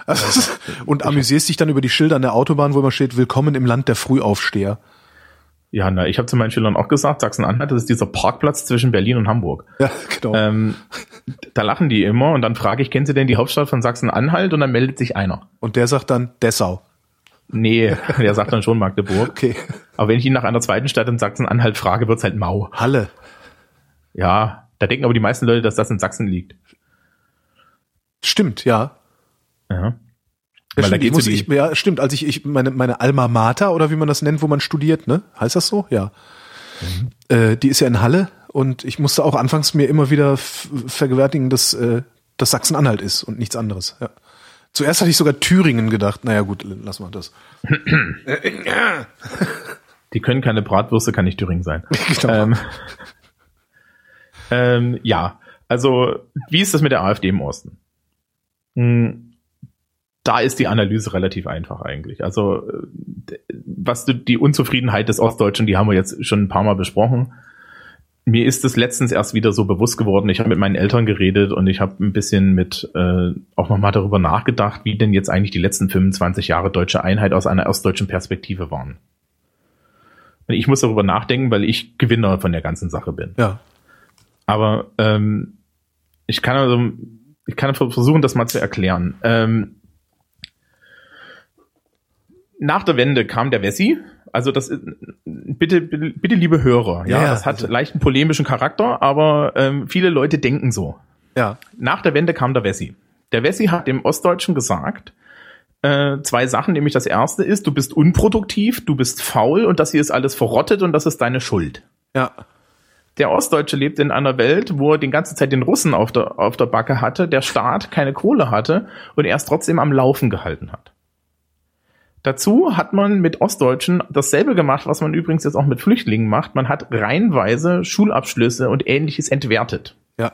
Also, und amüsierst dich dann über die Schilder an der Autobahn, wo immer steht, willkommen im Land der Frühaufsteher. Ja, na, ich habe zu meinen Schülern auch gesagt, Sachsen-Anhalt, das ist dieser Parkplatz zwischen Berlin und Hamburg. Ja, genau. Ähm, da lachen die immer und dann frage ich, kennen Sie denn die Hauptstadt von Sachsen-Anhalt? Und dann meldet sich einer. Und der sagt dann Dessau. Nee, der sagt dann schon Magdeburg. Okay. Aber wenn ich ihn nach einer zweiten Stadt in Sachsen-Anhalt frage, wird's halt mau. Halle. Ja, da denken aber die meisten Leute, dass das in Sachsen liegt. Stimmt, ja. Ja. Ja, Weil da stimmt, ich geht's muss, ich, ja, stimmt, als ich, ich meine, meine Alma Mater oder wie man das nennt, wo man studiert, ne? Heißt das so? Ja. Äh, die ist ja in Halle und ich musste auch anfangs mir immer wieder vergewärtigen, dass äh, das Sachsen-Anhalt ist und nichts anderes. Ja. Zuerst hatte ich sogar Thüringen gedacht. Naja, gut, lass mal das. Die können keine Bratwürste, kann nicht Thüringen sein. Genau. ähm, ähm, ja, also wie ist das mit der AfD im Osten? Hm, Da ist die Analyse relativ einfach eigentlich. Also äh, was du, die Unzufriedenheit des Ostdeutschen, die haben wir jetzt schon ein paar Mal besprochen. Mir ist es letztens erst wieder so bewusst geworden. Ich habe mit meinen Eltern geredet und ich habe ein bisschen mit äh, auch nochmal darüber nachgedacht, wie denn jetzt eigentlich die letzten 25 Jahre deutsche Einheit aus einer ostdeutschen Perspektive waren. Und ich muss darüber nachdenken, weil ich Gewinner von der ganzen Sache bin. Ja. Aber ähm, ich kann also, ich kann versuchen, das mal zu erklären. Ähm, nach der Wende kam der Wessi. Also das ist, bitte, bitte, bitte liebe Hörer, ja, Ja, ja, das hat also- leichten polemischen Charakter, aber ähm, viele Leute denken so. Ja. Nach der Wende kam der Wessi. Der Wessi hat dem Ostdeutschen gesagt, äh, zwei Sachen, nämlich das erste ist, du bist unproduktiv, du bist faul und das hier ist alles verrottet und das ist deine Schuld. Ja. Der Ostdeutsche lebt in einer Welt, wo er die ganze Zeit den Russen auf der, auf der Backe hatte, der Staat keine Kohle hatte und er es trotzdem am Laufen gehalten hat. Dazu hat man mit Ostdeutschen dasselbe gemacht, was man übrigens jetzt auch mit Flüchtlingen macht. Man hat reihenweise Schulabschlüsse und ähnliches entwertet. Ja.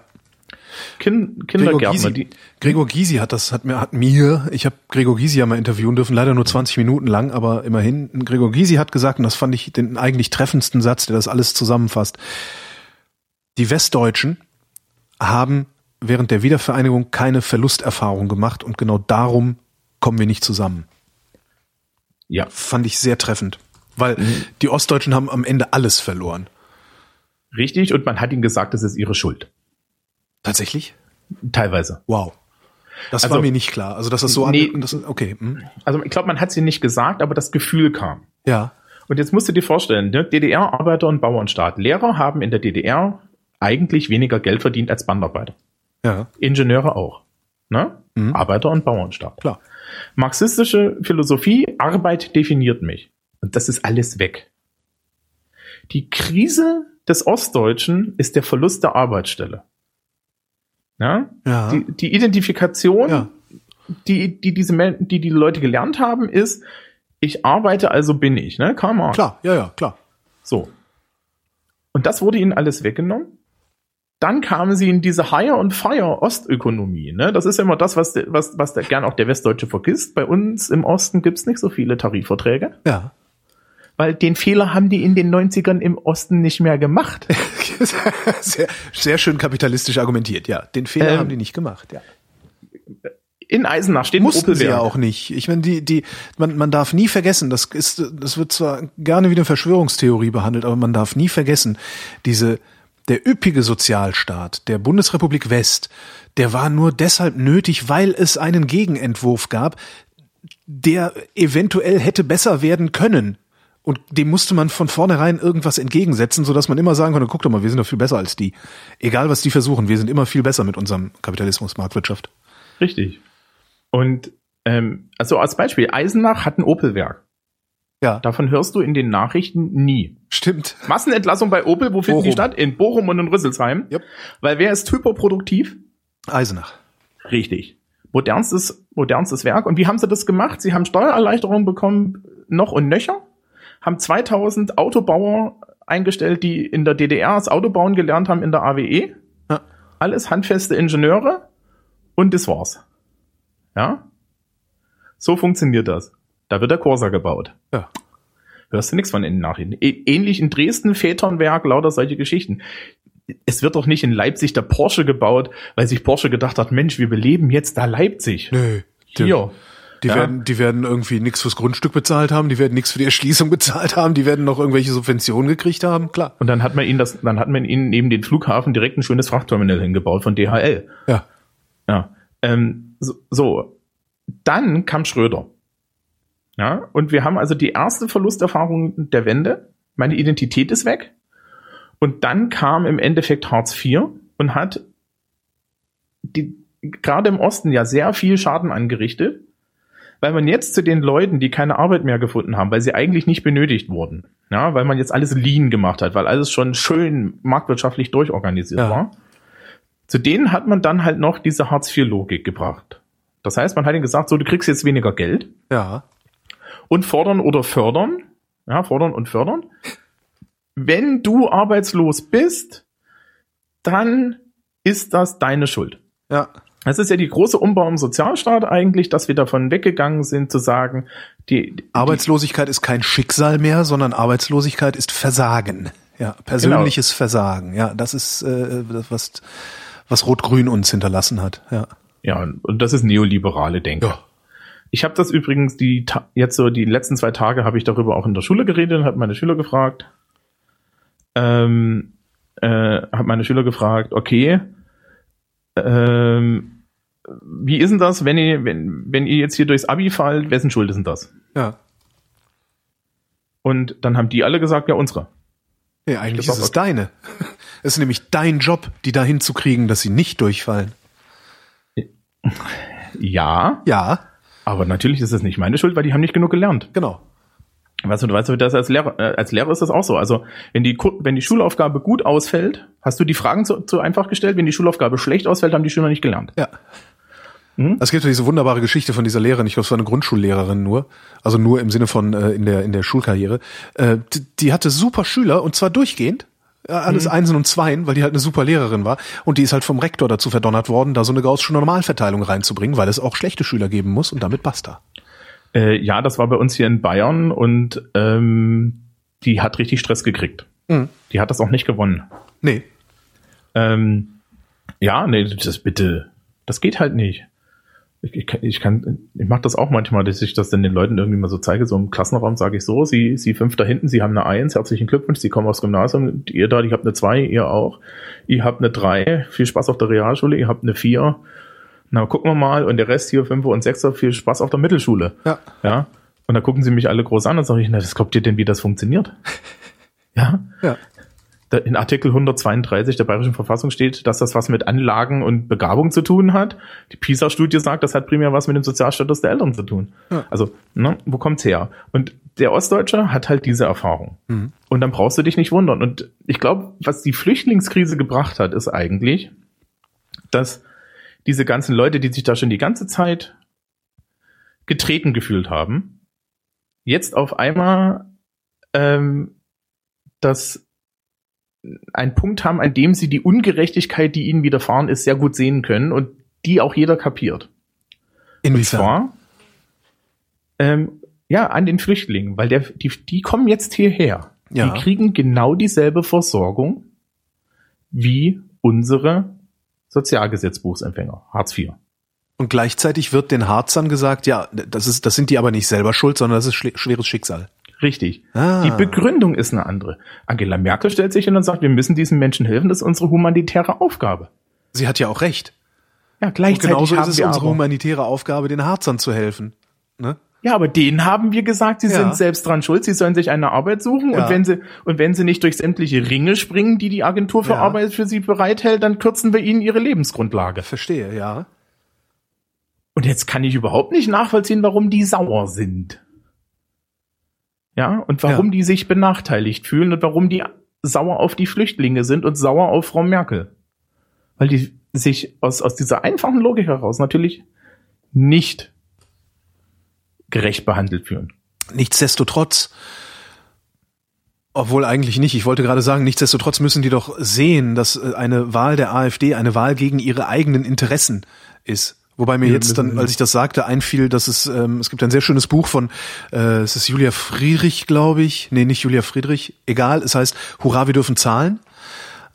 Gregor Kindergärtner, Gysi, die, Gregor Gysi hat das, hat mir, hat mir, ich habe Gregor Gysi ja mal interviewen dürfen, leider nur 20 Minuten lang, aber immerhin. Gregor Gysi hat gesagt, und das fand ich den eigentlich treffendsten Satz, der das alles zusammenfasst. Die Westdeutschen haben während der Wiedervereinigung keine Verlusterfahrung gemacht und genau darum kommen wir nicht zusammen. Ja, Fand ich sehr treffend. Weil die Ostdeutschen haben am Ende alles verloren. richtig. Und man hat ihnen gesagt, das ist ihre Schuld. Tatsächlich? Teilweise. Wow. Das Also- war mir nicht klar. Also, dass das so Nee. an, das, okay. Hm. Also ich glaube, man hat sie nicht gesagt, aber das Gefühl kam. Ja. Und jetzt musst du dir vorstellen, ne? DDR, Arbeiter- und Bauernstaat. Lehrer haben in der DDR eigentlich weniger Geld verdient als Bandarbeiter. Ja. Ingenieure auch. Ne? Mhm. Arbeiter- und Bauernstaat. Klar. Marxistische Philosophie, Arbeit definiert mich. Und das ist alles weg. Die Krise des Ostdeutschen ist der Verlust der Arbeitsstelle. Ja? Ja. Die, die Identifikation, Ja. die, die diese die die Leute gelernt haben, ist, ich arbeite, also bin ich, ne? Karl Marx. Klar, ja, ja, klar. So. Und das wurde ihnen alles weggenommen. Dann kamen sie in diese Hire und Fire Ostökonomie. Ne? Das ist ja immer das, was, der- was, was der, gern auch der Westdeutsche vergisst. Bei uns im Osten gibt's nicht so viele Tarifverträge, Ja. weil den Fehler haben die in den 90ern im Osten nicht mehr gemacht. sehr, sehr schön kapitalistisch argumentiert, ja. Den Fehler Ähm, haben die nicht gemacht, ja. In Eisenach steht Mussten sie ja auch nicht. Ich meine, die, die, man, man darf nie vergessen, das ist, das wird zwar gerne wie eine Verschwörungstheorie behandelt, aber man darf nie vergessen, diese, der üppige Sozialstaat der Bundesrepublik West, der war nur deshalb nötig, weil es einen Gegenentwurf gab, der eventuell hätte besser werden können. Und dem musste man von vornherein irgendwas entgegensetzen, sodass man immer sagen konnte, guck doch mal, wir sind doch viel besser als die. Egal was die versuchen, wir sind immer viel besser mit unserem Kapitalismus, Marktwirtschaft. Richtig. Und ähm, also als Beispiel, Eisenach hat ein Opelwerk. Ja, Davon hörst du in den Nachrichten nie. Stimmt. Massenentlassung bei Opel, wo finden die statt? In Bochum und in Rüsselsheim. Yep. Weil wer ist hyperproduktiv? Eisenach. Richtig. Modernstes, modernstes Werk. Und wie haben sie das gemacht? Sie haben Steuererleichterungen bekommen, noch und nöcher, haben 2000 Autobauer eingestellt, die in der DDR das Autobauen gelernt haben in der AWE. Ja. Alles handfeste Ingenieure und das war's. Ja? So funktioniert das. Da wird der Corsa gebaut. Ja. Hörst du nichts von in den Nachrichten. Ähnlich in Dresden, Väternwerk, lauter solche Geschichten. Es wird doch nicht in Leipzig der Porsche gebaut, weil sich Porsche gedacht hat, Mensch, wir beleben jetzt da Leipzig. Nö. Hier. Die Ja. werden, die werden irgendwie nichts fürs Grundstück bezahlt haben, die werden nichts für die Erschließung bezahlt haben, die werden noch irgendwelche Subventionen gekriegt haben, klar. Und dann hat man ihnen das, dann hat man ihnen neben den Flughafen direkt ein schönes Frachtterminal hingebaut von DHL. Ja. Ja. Ähm, so, so. Dann kam Schröder. Ja. Und wir haben also die erste Verlusterfahrung der Wende. Meine Identität ist weg. Und dann kam im Endeffekt Hartz IV und hat die, gerade im Osten ja sehr viel Schaden angerichtet, weil man jetzt zu den Leuten, die keine Arbeit mehr gefunden haben, weil sie eigentlich nicht benötigt wurden, ja, weil man jetzt alles lean gemacht hat, weil alles schon schön marktwirtschaftlich durchorganisiert Ja. war, zu denen hat man dann halt noch diese Hartz-IV-Logik gebracht. Das heißt, man hat ihnen gesagt, so, du kriegst jetzt weniger Geld Ja. Und fordern oder fördern, ja, fordern und fördern. Wenn du arbeitslos bist, dann ist das deine Schuld. Ja. Das ist ja die große Umbau im Sozialstaat eigentlich, dass wir davon weggegangen sind zu sagen, die, die Arbeitslosigkeit ist kein Schicksal mehr, sondern Arbeitslosigkeit ist Versagen. Ja, persönliches Genau. Versagen. Ja, das ist äh, das, was, was Rot-Grün uns hinterlassen hat. Ja. ja, und das ist neoliberale Denke. Ja. Ich habe das übrigens die jetzt so die letzten zwei Tage habe ich darüber auch in der Schule geredet und habe meine Schüler gefragt, ähm, äh, habe meine Schüler gefragt, okay, ähm, wie ist denn das, wenn ihr wenn wenn ihr jetzt hier durchs Abi fallt, wessen Schuld ist denn das? Ja. Und dann haben die alle gesagt, ja unsere. ja eigentlich ist es deine. Es ist nämlich dein Job, die dahin zu kriegen, dass sie nicht durchfallen. Ja, Ja, aber natürlich ist es nicht meine Schuld, weil die haben nicht genug gelernt. genau. Weißt du, du weißt du, das als Lehrer, äh, als Lehrer ist das auch so. Also, wenn die, wenn die Schulaufgabe gut ausfällt, hast du die Fragen zu, zu einfach gestellt. Wenn die Schulaufgabe schlecht ausfällt, haben die Schüler nicht gelernt. Ja. Mhm. Es gibt ja diese wunderbare Geschichte von dieser Lehrerin, ich glaube, es war eine Grundschullehrerin nur, also nur im Sinne von äh, in der in der Schulkarriere. Äh, die, die hatte super Schüler und zwar durchgehend. Alles Mhm. Einsen und Zweien, weil die halt eine super Lehrerin war. Und die ist halt vom Rektor dazu verdonnert worden, da so eine gaußsche Normalverteilung reinzubringen, weil es auch schlechte Schüler geben muss und damit basta. Äh, ja, das war bei uns hier in Bayern und ähm, die hat richtig Stress gekriegt. Mhm. Die hat das auch nicht gewonnen. Nee. Ähm, ja, nee, das bitte, das geht halt nicht. Ich, ich, kann- ich kann, ich mache das auch manchmal, dass ich das dann den Leuten irgendwie mal so zeige. So im Klassenraum sage ich so: Sie, Sie fünf da hinten, Sie haben eine Eins, herzlichen Glückwunsch, Sie kommen aufs Gymnasium. Ihr da, ich habt eine Zwei, ihr auch. Ihr habt eine Drei, viel Spaß auf der Realschule. Ihr habt eine Vier. Na, gucken wir mal. Und der Rest hier Fünfer und Sechser, viel Spaß auf der Mittelschule. Ja. Ja. Und da gucken sie mich alle groß an und sage ich, na, was glaubt ihr denn, wie das funktioniert? Ja. Ja. In Artikel 132 der Bayerischen Verfassung steht, dass das was mit Anlagen und Begabung zu tun hat. Die PISA-Studie sagt, das hat primär was mit dem Sozialstatus der Eltern zu tun. Ja. Also, ne, wo kommt's her? Und der Ostdeutsche hat halt diese Erfahrung. Mhm. Und dann brauchst du dich nicht wundern. Und ich glaube, was die Flüchtlingskrise gebracht hat, ist eigentlich, dass diese ganzen Leute, die sich da schon die ganze Zeit getreten gefühlt haben, jetzt auf einmal ähm, das einen Punkt haben, an dem sie die Ungerechtigkeit, die ihnen widerfahren ist, sehr gut sehen können und die auch jeder kapiert. Und Inwiefern? zwar ähm, ja an den Flüchtlingen, weil der, die, die kommen jetzt hierher. Ja. Die kriegen genau dieselbe Versorgung wie unsere Sozialgesetzbuchsempfänger, Hartz IV. Und gleichzeitig wird den Harzern gesagt, ja, das ist, das sind die aber nicht selber schuld, sondern das ist schweres Schicksal. Richtig. Ah. Die Begründung ist eine andere. Angela Merkel stellt sich hin und sagt, wir müssen diesen Menschen helfen, das ist unsere humanitäre Aufgabe. Sie hat ja auch recht. Ja, Und gleichzeitig genauso ist haben es wir unsere aber, humanitäre Aufgabe, den Harzern zu helfen. Ne? Ja, aber denen haben wir gesagt, sie Ja. sind selbst dran schuld, sie sollen sich eine Arbeit suchen Ja. und wenn sie und wenn sie nicht durch sämtliche Ringe springen, die die Agentur für Ja. Arbeit für sie bereithält, dann kürzen wir ihnen ihre Lebensgrundlage. Verstehe, ja. Und jetzt kann ich überhaupt nicht nachvollziehen, warum die sauer sind. Ja, und warum Ja. die sich benachteiligt fühlen und warum die sauer auf die Flüchtlinge sind und sauer auf Frau Merkel. Weil die sich aus, aus dieser einfachen Logik heraus natürlich nicht gerecht behandelt fühlen. Nichtsdestotrotz, obwohl eigentlich nicht, ich wollte gerade sagen, nichtsdestotrotz müssen die doch sehen, dass äh, eine Wahl der AfD eine Wahl gegen ihre eigenen Interessen ist. Wobei mir jetzt dann, als ich das sagte, einfiel, dass es, ähm, es gibt ein sehr schönes Buch von, äh, es ist Julia Friedrich, glaube ich. Nee, nicht Julia Friedrich. Egal, es heißt Hurra, wir dürfen zahlen.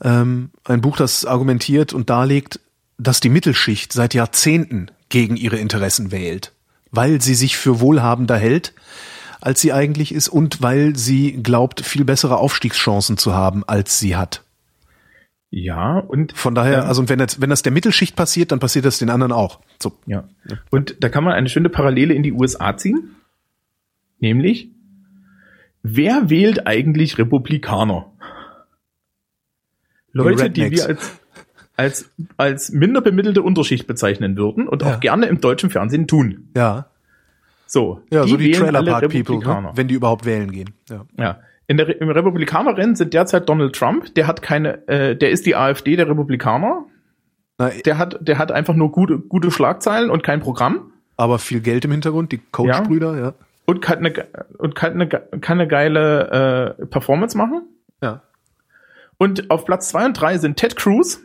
Ähm, ein Buch, das argumentiert und darlegt, dass die Mittelschicht seit Jahrzehnten gegen ihre Interessen wählt. weil sie sich für wohlhabender hält, als sie eigentlich ist und weil sie glaubt, viel bessere Aufstiegschancen zu haben, als sie hat. Ja, und Von daher, ähm, also wenn das, wenn das der Mittelschicht passiert, dann passiert das den anderen auch. So. Ja. Und da kann man eine schöne Parallele in die USA ziehen. Nämlich, wer wählt eigentlich Republikaner? Leute, die Rednecks. wir als, als, als minder bemittelte Unterschicht bezeichnen würden und Ja. auch gerne im deutschen Fernsehen tun. Ja. So, Ja, so die Trailer Park People, ne? Wenn die überhaupt wählen gehen. Ja. Ja. In der, Im Republikanerrennen sind derzeit Donald Trump, der hat keine, äh, der ist die AfD der Republikaner, Na, der hat, der hat einfach nur gute, gute Schlagzeilen und kein Programm. aber viel Geld im Hintergrund, die Coach-Brüder, ja. und kann eine, und kann eine, kann eine geile äh, Performance machen. Ja. Und auf Platz zwei und drei sind Ted Cruz,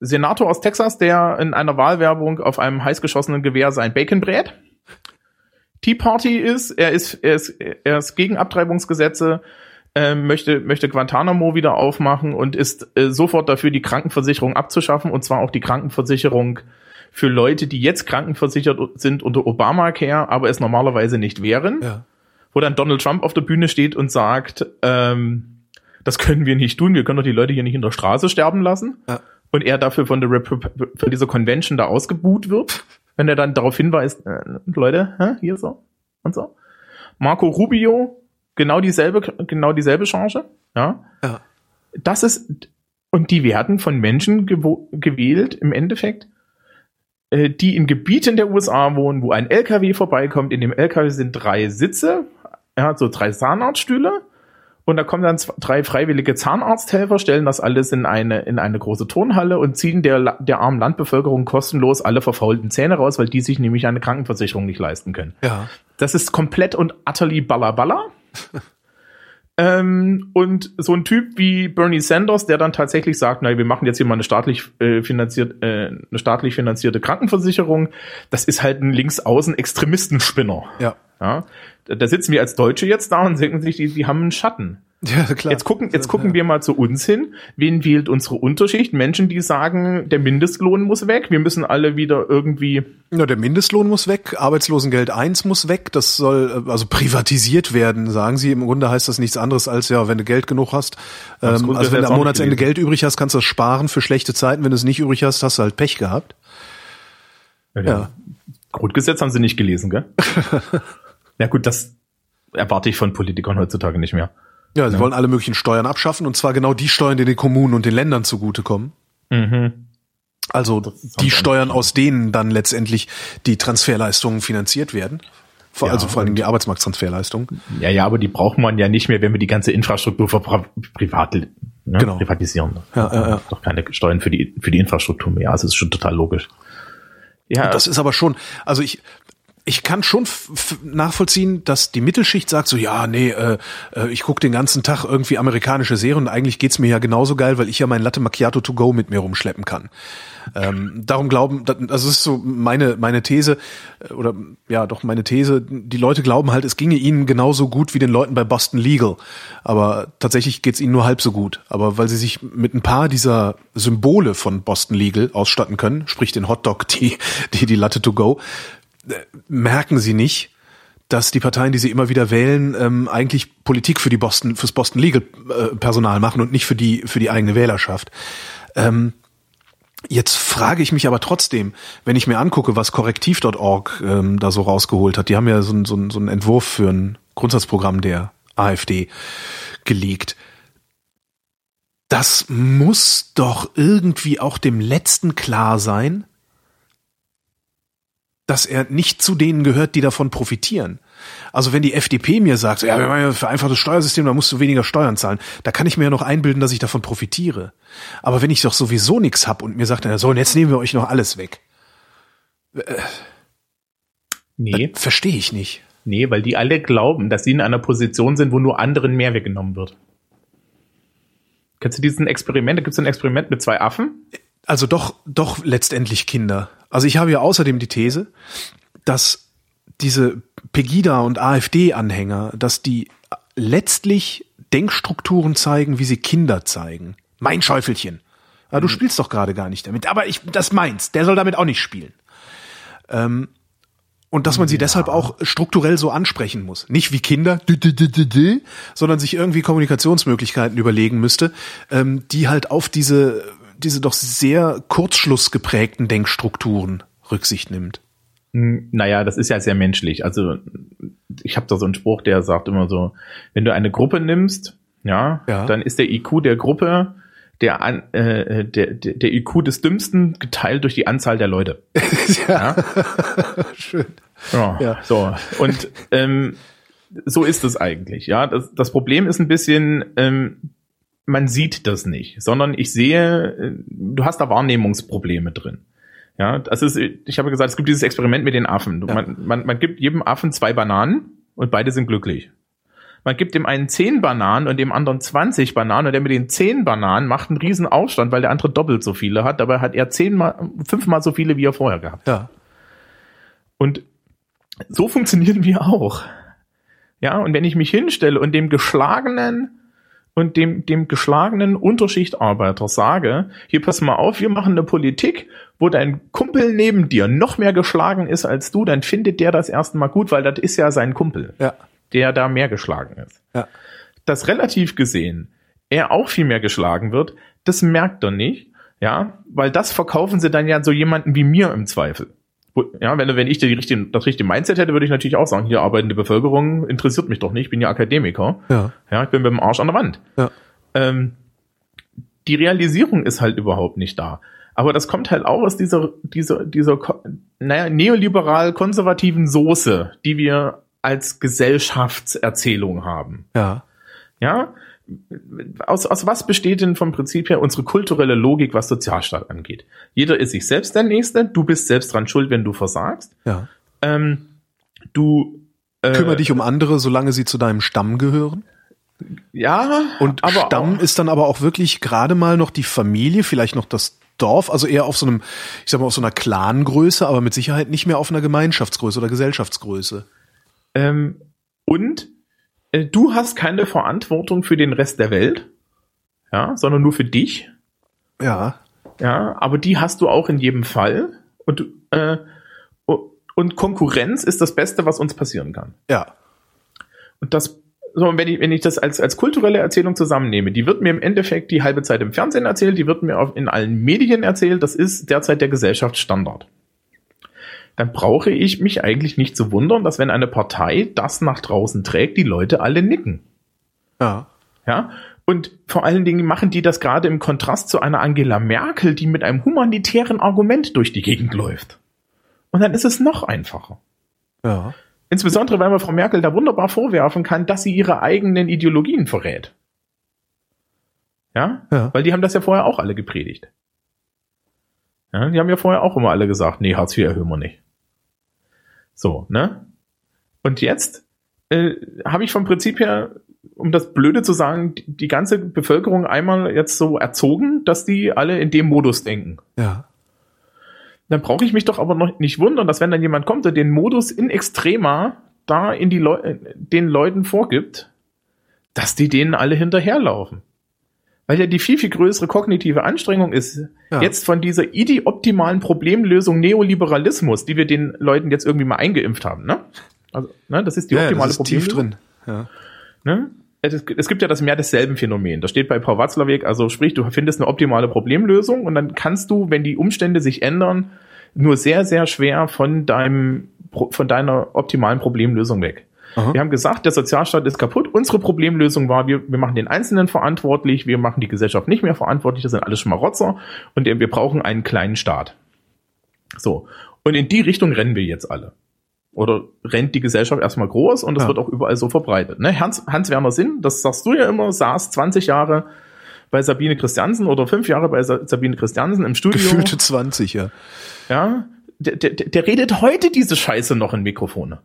Senator aus Texas, der in einer Wahlwerbung auf einem heißgeschossenen Gewehr sein Bacon brät. Tea Party ist, er ist, er ist, er ist gegen Abtreibungsgesetze, äh, möchte, möchte Guantanamo wieder aufmachen und ist äh, sofort dafür, die Krankenversicherung abzuschaffen und zwar auch die Krankenversicherung für Leute, die jetzt krankenversichert sind unter Obamacare, aber es normalerweise nicht wären ja. wo dann Donald Trump auf der Bühne steht und sagt, ähm, das können wir nicht tun, wir können doch die Leute hier nicht in der Straße sterben lassen. Ja. Und er dafür von der von dieser Convention da ausgebuht wird, wenn er dann darauf hinweist, äh, Leute, hä, hier so und so. Marco Rubio, genau dieselbe, genau dieselbe Chance, ja. Ja. Das ist, und die werden von Menschen gewählt, im Endeffekt, äh, die in Gebieten der USA wohnen, wo ein LKW vorbeikommt. In dem LKW sind drei Sitze, er hat so drei Zahnarztstühle und da kommen dann zwei, drei freiwillige Zahnarzthelfer, stellen das alles in eine, in eine große Turnhalle und ziehen der, der armen Landbevölkerung kostenlos alle verfaulten Zähne raus, weil die sich nämlich eine Krankenversicherung nicht leisten können. Ja. Das ist komplett und utterly balla ähm, und so ein Typ wie Bernie Sanders, der dann tatsächlich sagt, na, wir machen jetzt hier mal eine staatlich äh, finanziert, äh, eine staatlich finanzierte Krankenversicherung, das ist halt ein linksaußen Extremistenspinner. Ja. Ja, da da sitzen wir als Deutsche jetzt da und denken sich, die, die haben einen Schatten. Ja, klar. Jetzt gucken, jetzt gucken wir mal zu uns hin. Wen wählt unsere Unterschicht? Menschen, die sagen, der Mindestlohn muss weg. Wir müssen alle wieder irgendwie Ja, der Mindestlohn muss weg, Arbeitslosengeld 1 muss weg, das soll äh, also privatisiert werden, sagen sie. Im Grunde heißt das nichts anderes als, ja, wenn du Geld genug hast, ähm, also wenn du am Monatsende. Geld übrig hast, kannst du das sparen für schlechte Zeiten. Wenn du es nicht übrig hast, hast du halt Pech gehabt. Ja. Grundgesetz haben sie nicht gelesen, gell? ja gut, das erwarte ich von Politikern heutzutage nicht mehr. Ja, sie Ja. wollen alle möglichen Steuern abschaffen und zwar genau die Steuern, die den Kommunen und den Ländern zugutekommen. Mhm. Also die Steuern, aus denen dann letztendlich die Transferleistungen finanziert werden. Vor, Ja, also vor allem die Arbeitsmarkttransferleistungen. Ja, ja, aber die braucht man ja nicht mehr, wenn wir die ganze Infrastruktur für Pri privat ne, Genau. privatisieren. Ja, ja, ja. Doch keine Steuern für die, für die Infrastruktur mehr. Also das ist schon total logisch. Ja, Das ist aber schon, also ich, ich kann schon nachvollziehen, dass die Mittelschicht sagt so, ja, nee, äh, äh, ich gucke den ganzen Tag irgendwie amerikanische Serien und eigentlich geht's mir ja genauso geil, weil ich ja mein Latte Macchiato to go mit mir rumschleppen kann. Ähm, darum glauben, das das ist so meine meine These äh, oder ja doch meine These. Die Leute glauben halt, es ginge ihnen genauso gut wie den Leuten bei Boston Legal, aber tatsächlich geht's ihnen nur halb so gut. Aber weil sie sich mit ein paar dieser Symbole von Boston Legal ausstatten können, sprich den Hotdog, die die die Latte to go, merken sie nicht, dass die Parteien, die sie immer wieder wählen, ähm, eigentlich Politik für die Boston fürs Boston Legal äh, Personal machen und nicht für die für die eigene Wählerschaft. Ähm, Jetzt frage ich mich aber trotzdem, wenn ich mir angucke, was korrektiv.org ähm, da so rausgeholt hat, die haben ja so, ein- so, ein- so einen Entwurf für ein Grundsatzprogramm der AfD gelegt. Das muss doch irgendwie auch dem Letzten klar sein, dass er nicht zu denen gehört, die davon profitieren. Also wenn die FDP mir sagt, ja, wir machen ja ein vereinfachtes Steuersystem, da musst du weniger Steuern zahlen, da kann ich mir ja noch einbilden, dass ich davon profitiere. Aber wenn ich doch sowieso nichts hab und mir sagt, na so, und jetzt nehmen wir euch noch alles weg, nee, verstehe ich nicht. nee, weil die alle glauben, dass sie in einer Position sind, wo nur anderen mehr weggenommen wird. Kennst du diesen Experiment? Da gibt es ein Experiment mit zwei Affen. Also doch, doch letztendlich Kinder. Also ich habe ja außerdem die These, dass diese Pegida und AfD-Anhänger, dass die letztlich Denkstrukturen zeigen, wie sie Kinder zeigen. Mein Schäufelchen. Ja, du spielst doch gerade gar nicht damit. Aber ich, das meins. Der soll damit auch nicht spielen. Ähm, Und dass man sie deshalb auch strukturell so ansprechen muss. Nicht wie Kinder, sondern sich irgendwie Kommunikationsmöglichkeiten überlegen müsste, ähm, die halt auf diese, diese doch sehr kurzschlussgeprägten Denkstrukturen Rücksicht nimmt. Hm, Naja, das ist ja sehr menschlich. Also ich habe da so einen Spruch, der sagt immer so, wenn du eine Gruppe nimmst, ja, Ja. dann ist der IQ der Gruppe der, äh, der, der, IQ des Dümmsten geteilt durch die Anzahl der Leute. ja. Schön. Ja, Ja. so. Und ähm, so ist es eigentlich. Ja, das, das Problem ist ein bisschen, ähm, man sieht das nicht, sondern ich sehe, äh, du hast da Wahrnehmungsprobleme drin. Ja, das ist, ich habe gesagt, es gibt dieses Experiment mit den Affen. Ja. Man, man, man gibt jedem Affen zwei Bananen und beide sind glücklich. Man gibt dem einen zehn Bananen und dem anderen 20 Bananen und der mit den zehn Bananen macht einen riesen Aufstand, weil der andere doppelt so viele hat. Dabei hat er zehnmal, fünfmal so viele, wie er vorher gehabt. Ja. Und so funktionieren wir auch. Ja, und wenn ich mich hinstelle und dem geschlagenen und dem, dem geschlagenen Unterschichtarbeiter sage, hier pass mal auf, wir machen eine Politik, wo dein Kumpel neben dir noch mehr geschlagen ist als du, dann findet der das erstmal gut, weil das ist ja sein Kumpel, Ja. der da mehr geschlagen ist. Ja. Dass relativ gesehen er auch viel mehr geschlagen wird, das merkt er nicht, ja, weil das verkaufen sie dann ja so jemanden wie mir im Zweifel. Ja, wenn, wenn ich die richtige, das richtige Mindset hätte, würde ich natürlich auch sagen, hier arbeitende Bevölkerung interessiert mich doch nicht, ich bin ja Akademiker. Ja. Ja, ich bin mit dem Arsch an der Wand. Ja. Ähm, die Realisierung ist halt überhaupt nicht da. Aber das kommt halt auch aus dieser, dieser, dieser, naja, neoliberal-konservativen Soße, die wir als Gesellschaftserzählung haben. Ja. Ja? Aus, aus was besteht denn vom Prinzip her unsere kulturelle Logik, was Sozialstaat angeht? Jeder ist sich selbst der Nächste, du bist selbst dran schuld, wenn du versagst. Ja. Ähm, du äh, Kümmer dich um andere, solange sie zu deinem Stamm gehören. Ja, Und aber Stamm auch, ist dann aber auch wirklich gerade mal noch die Familie, vielleicht noch das Dorf, also eher auf so einem, ich sag mal, auf so einer Clangröße, aber mit Sicherheit nicht mehr auf einer Gemeinschaftsgröße oder Gesellschaftsgröße. ähm, und du hast keine Verantwortung für den Rest der Welt, ja, sondern nur für dich. Ja. Ja, aber die hast du auch in jedem Fall. Und, äh, und Konkurrenz ist das Beste, was uns passieren kann. Ja. Und das, so, wenn ich, wenn ich das als, als kulturelle Erzählung zusammennehme, die wird mir im Endeffekt die halbe Zeit im Fernsehen erzählt, die wird mir auf, in allen Medien erzählt, das ist derzeit der Gesellschaftsstandard. Dann brauche ich mich eigentlich nicht zu wundern, dass wenn eine Partei das nach draußen trägt, die Leute alle nicken. Ja. Ja, und vor allen Dingen machen die das gerade im Kontrast zu einer Angela Merkel, die mit einem humanitären Argument durch die Gegend läuft. Und dann ist es noch einfacher. Ja. Insbesondere, weil man Frau Merkel da wunderbar vorwerfen kann, dass sie ihre eigenen Ideologien verrät. Ja? Ja. Weil die haben das ja vorher auch alle gepredigt. Ja, die haben ja vorher auch immer alle gesagt, nee, Hartz IV erhöhen wir nicht. So, ne? Und jetzt äh, habe ich vom Prinzip her, um das Blöde zu sagen, die, die ganze Bevölkerung einmal jetzt so erzogen, dass die alle in dem Modus denken. Ja. Dann brauche ich mich doch aber noch nicht wundern, dass wenn dann jemand kommt, der den Modus in extrema da in die Leu äh, den Leuten vorgibt, dass die denen alle hinterherlaufen. Weil ja die viel, viel größere kognitive Anstrengung ist, Ja. jetzt von dieser ide-optimalen Problemlösung Neoliberalismus, die wir den Leuten jetzt irgendwie mal eingeimpft haben, ne? Also, ne, das ist die ja, optimale das ist tief Problemlösung. drin. Ja. Ne? Es, gibt ja das mehr desselben Phänomen. Das steht bei Paul Watzlawick, also sprich, du findest eine optimale Problemlösung und dann kannst du, wenn die Umstände sich ändern, nur sehr, sehr schwer von deinem, von deiner optimalen Problemlösung weg. Aha. Wir haben gesagt, der Sozialstaat ist kaputt. Unsere Problemlösung war, wir, wir machen den Einzelnen verantwortlich, wir machen die Gesellschaft nicht mehr verantwortlich, das sind alles Schmarotzer und wir brauchen einen kleinen Staat. So. Und in die Richtung rennen wir jetzt alle. Oder rennt die Gesellschaft erstmal groß und das Ja. wird auch überall so verbreitet. Ne? Hans, Hans-Werner Sinn, das sagst du ja immer, saß 20 Jahre bei Sabine Christiansen oder fünf Jahre bei Sa Sabine Christiansen im Studio. Gefühlte 20, ja. Ja, der, der, der redet heute diese Scheiße noch in Mikrofone.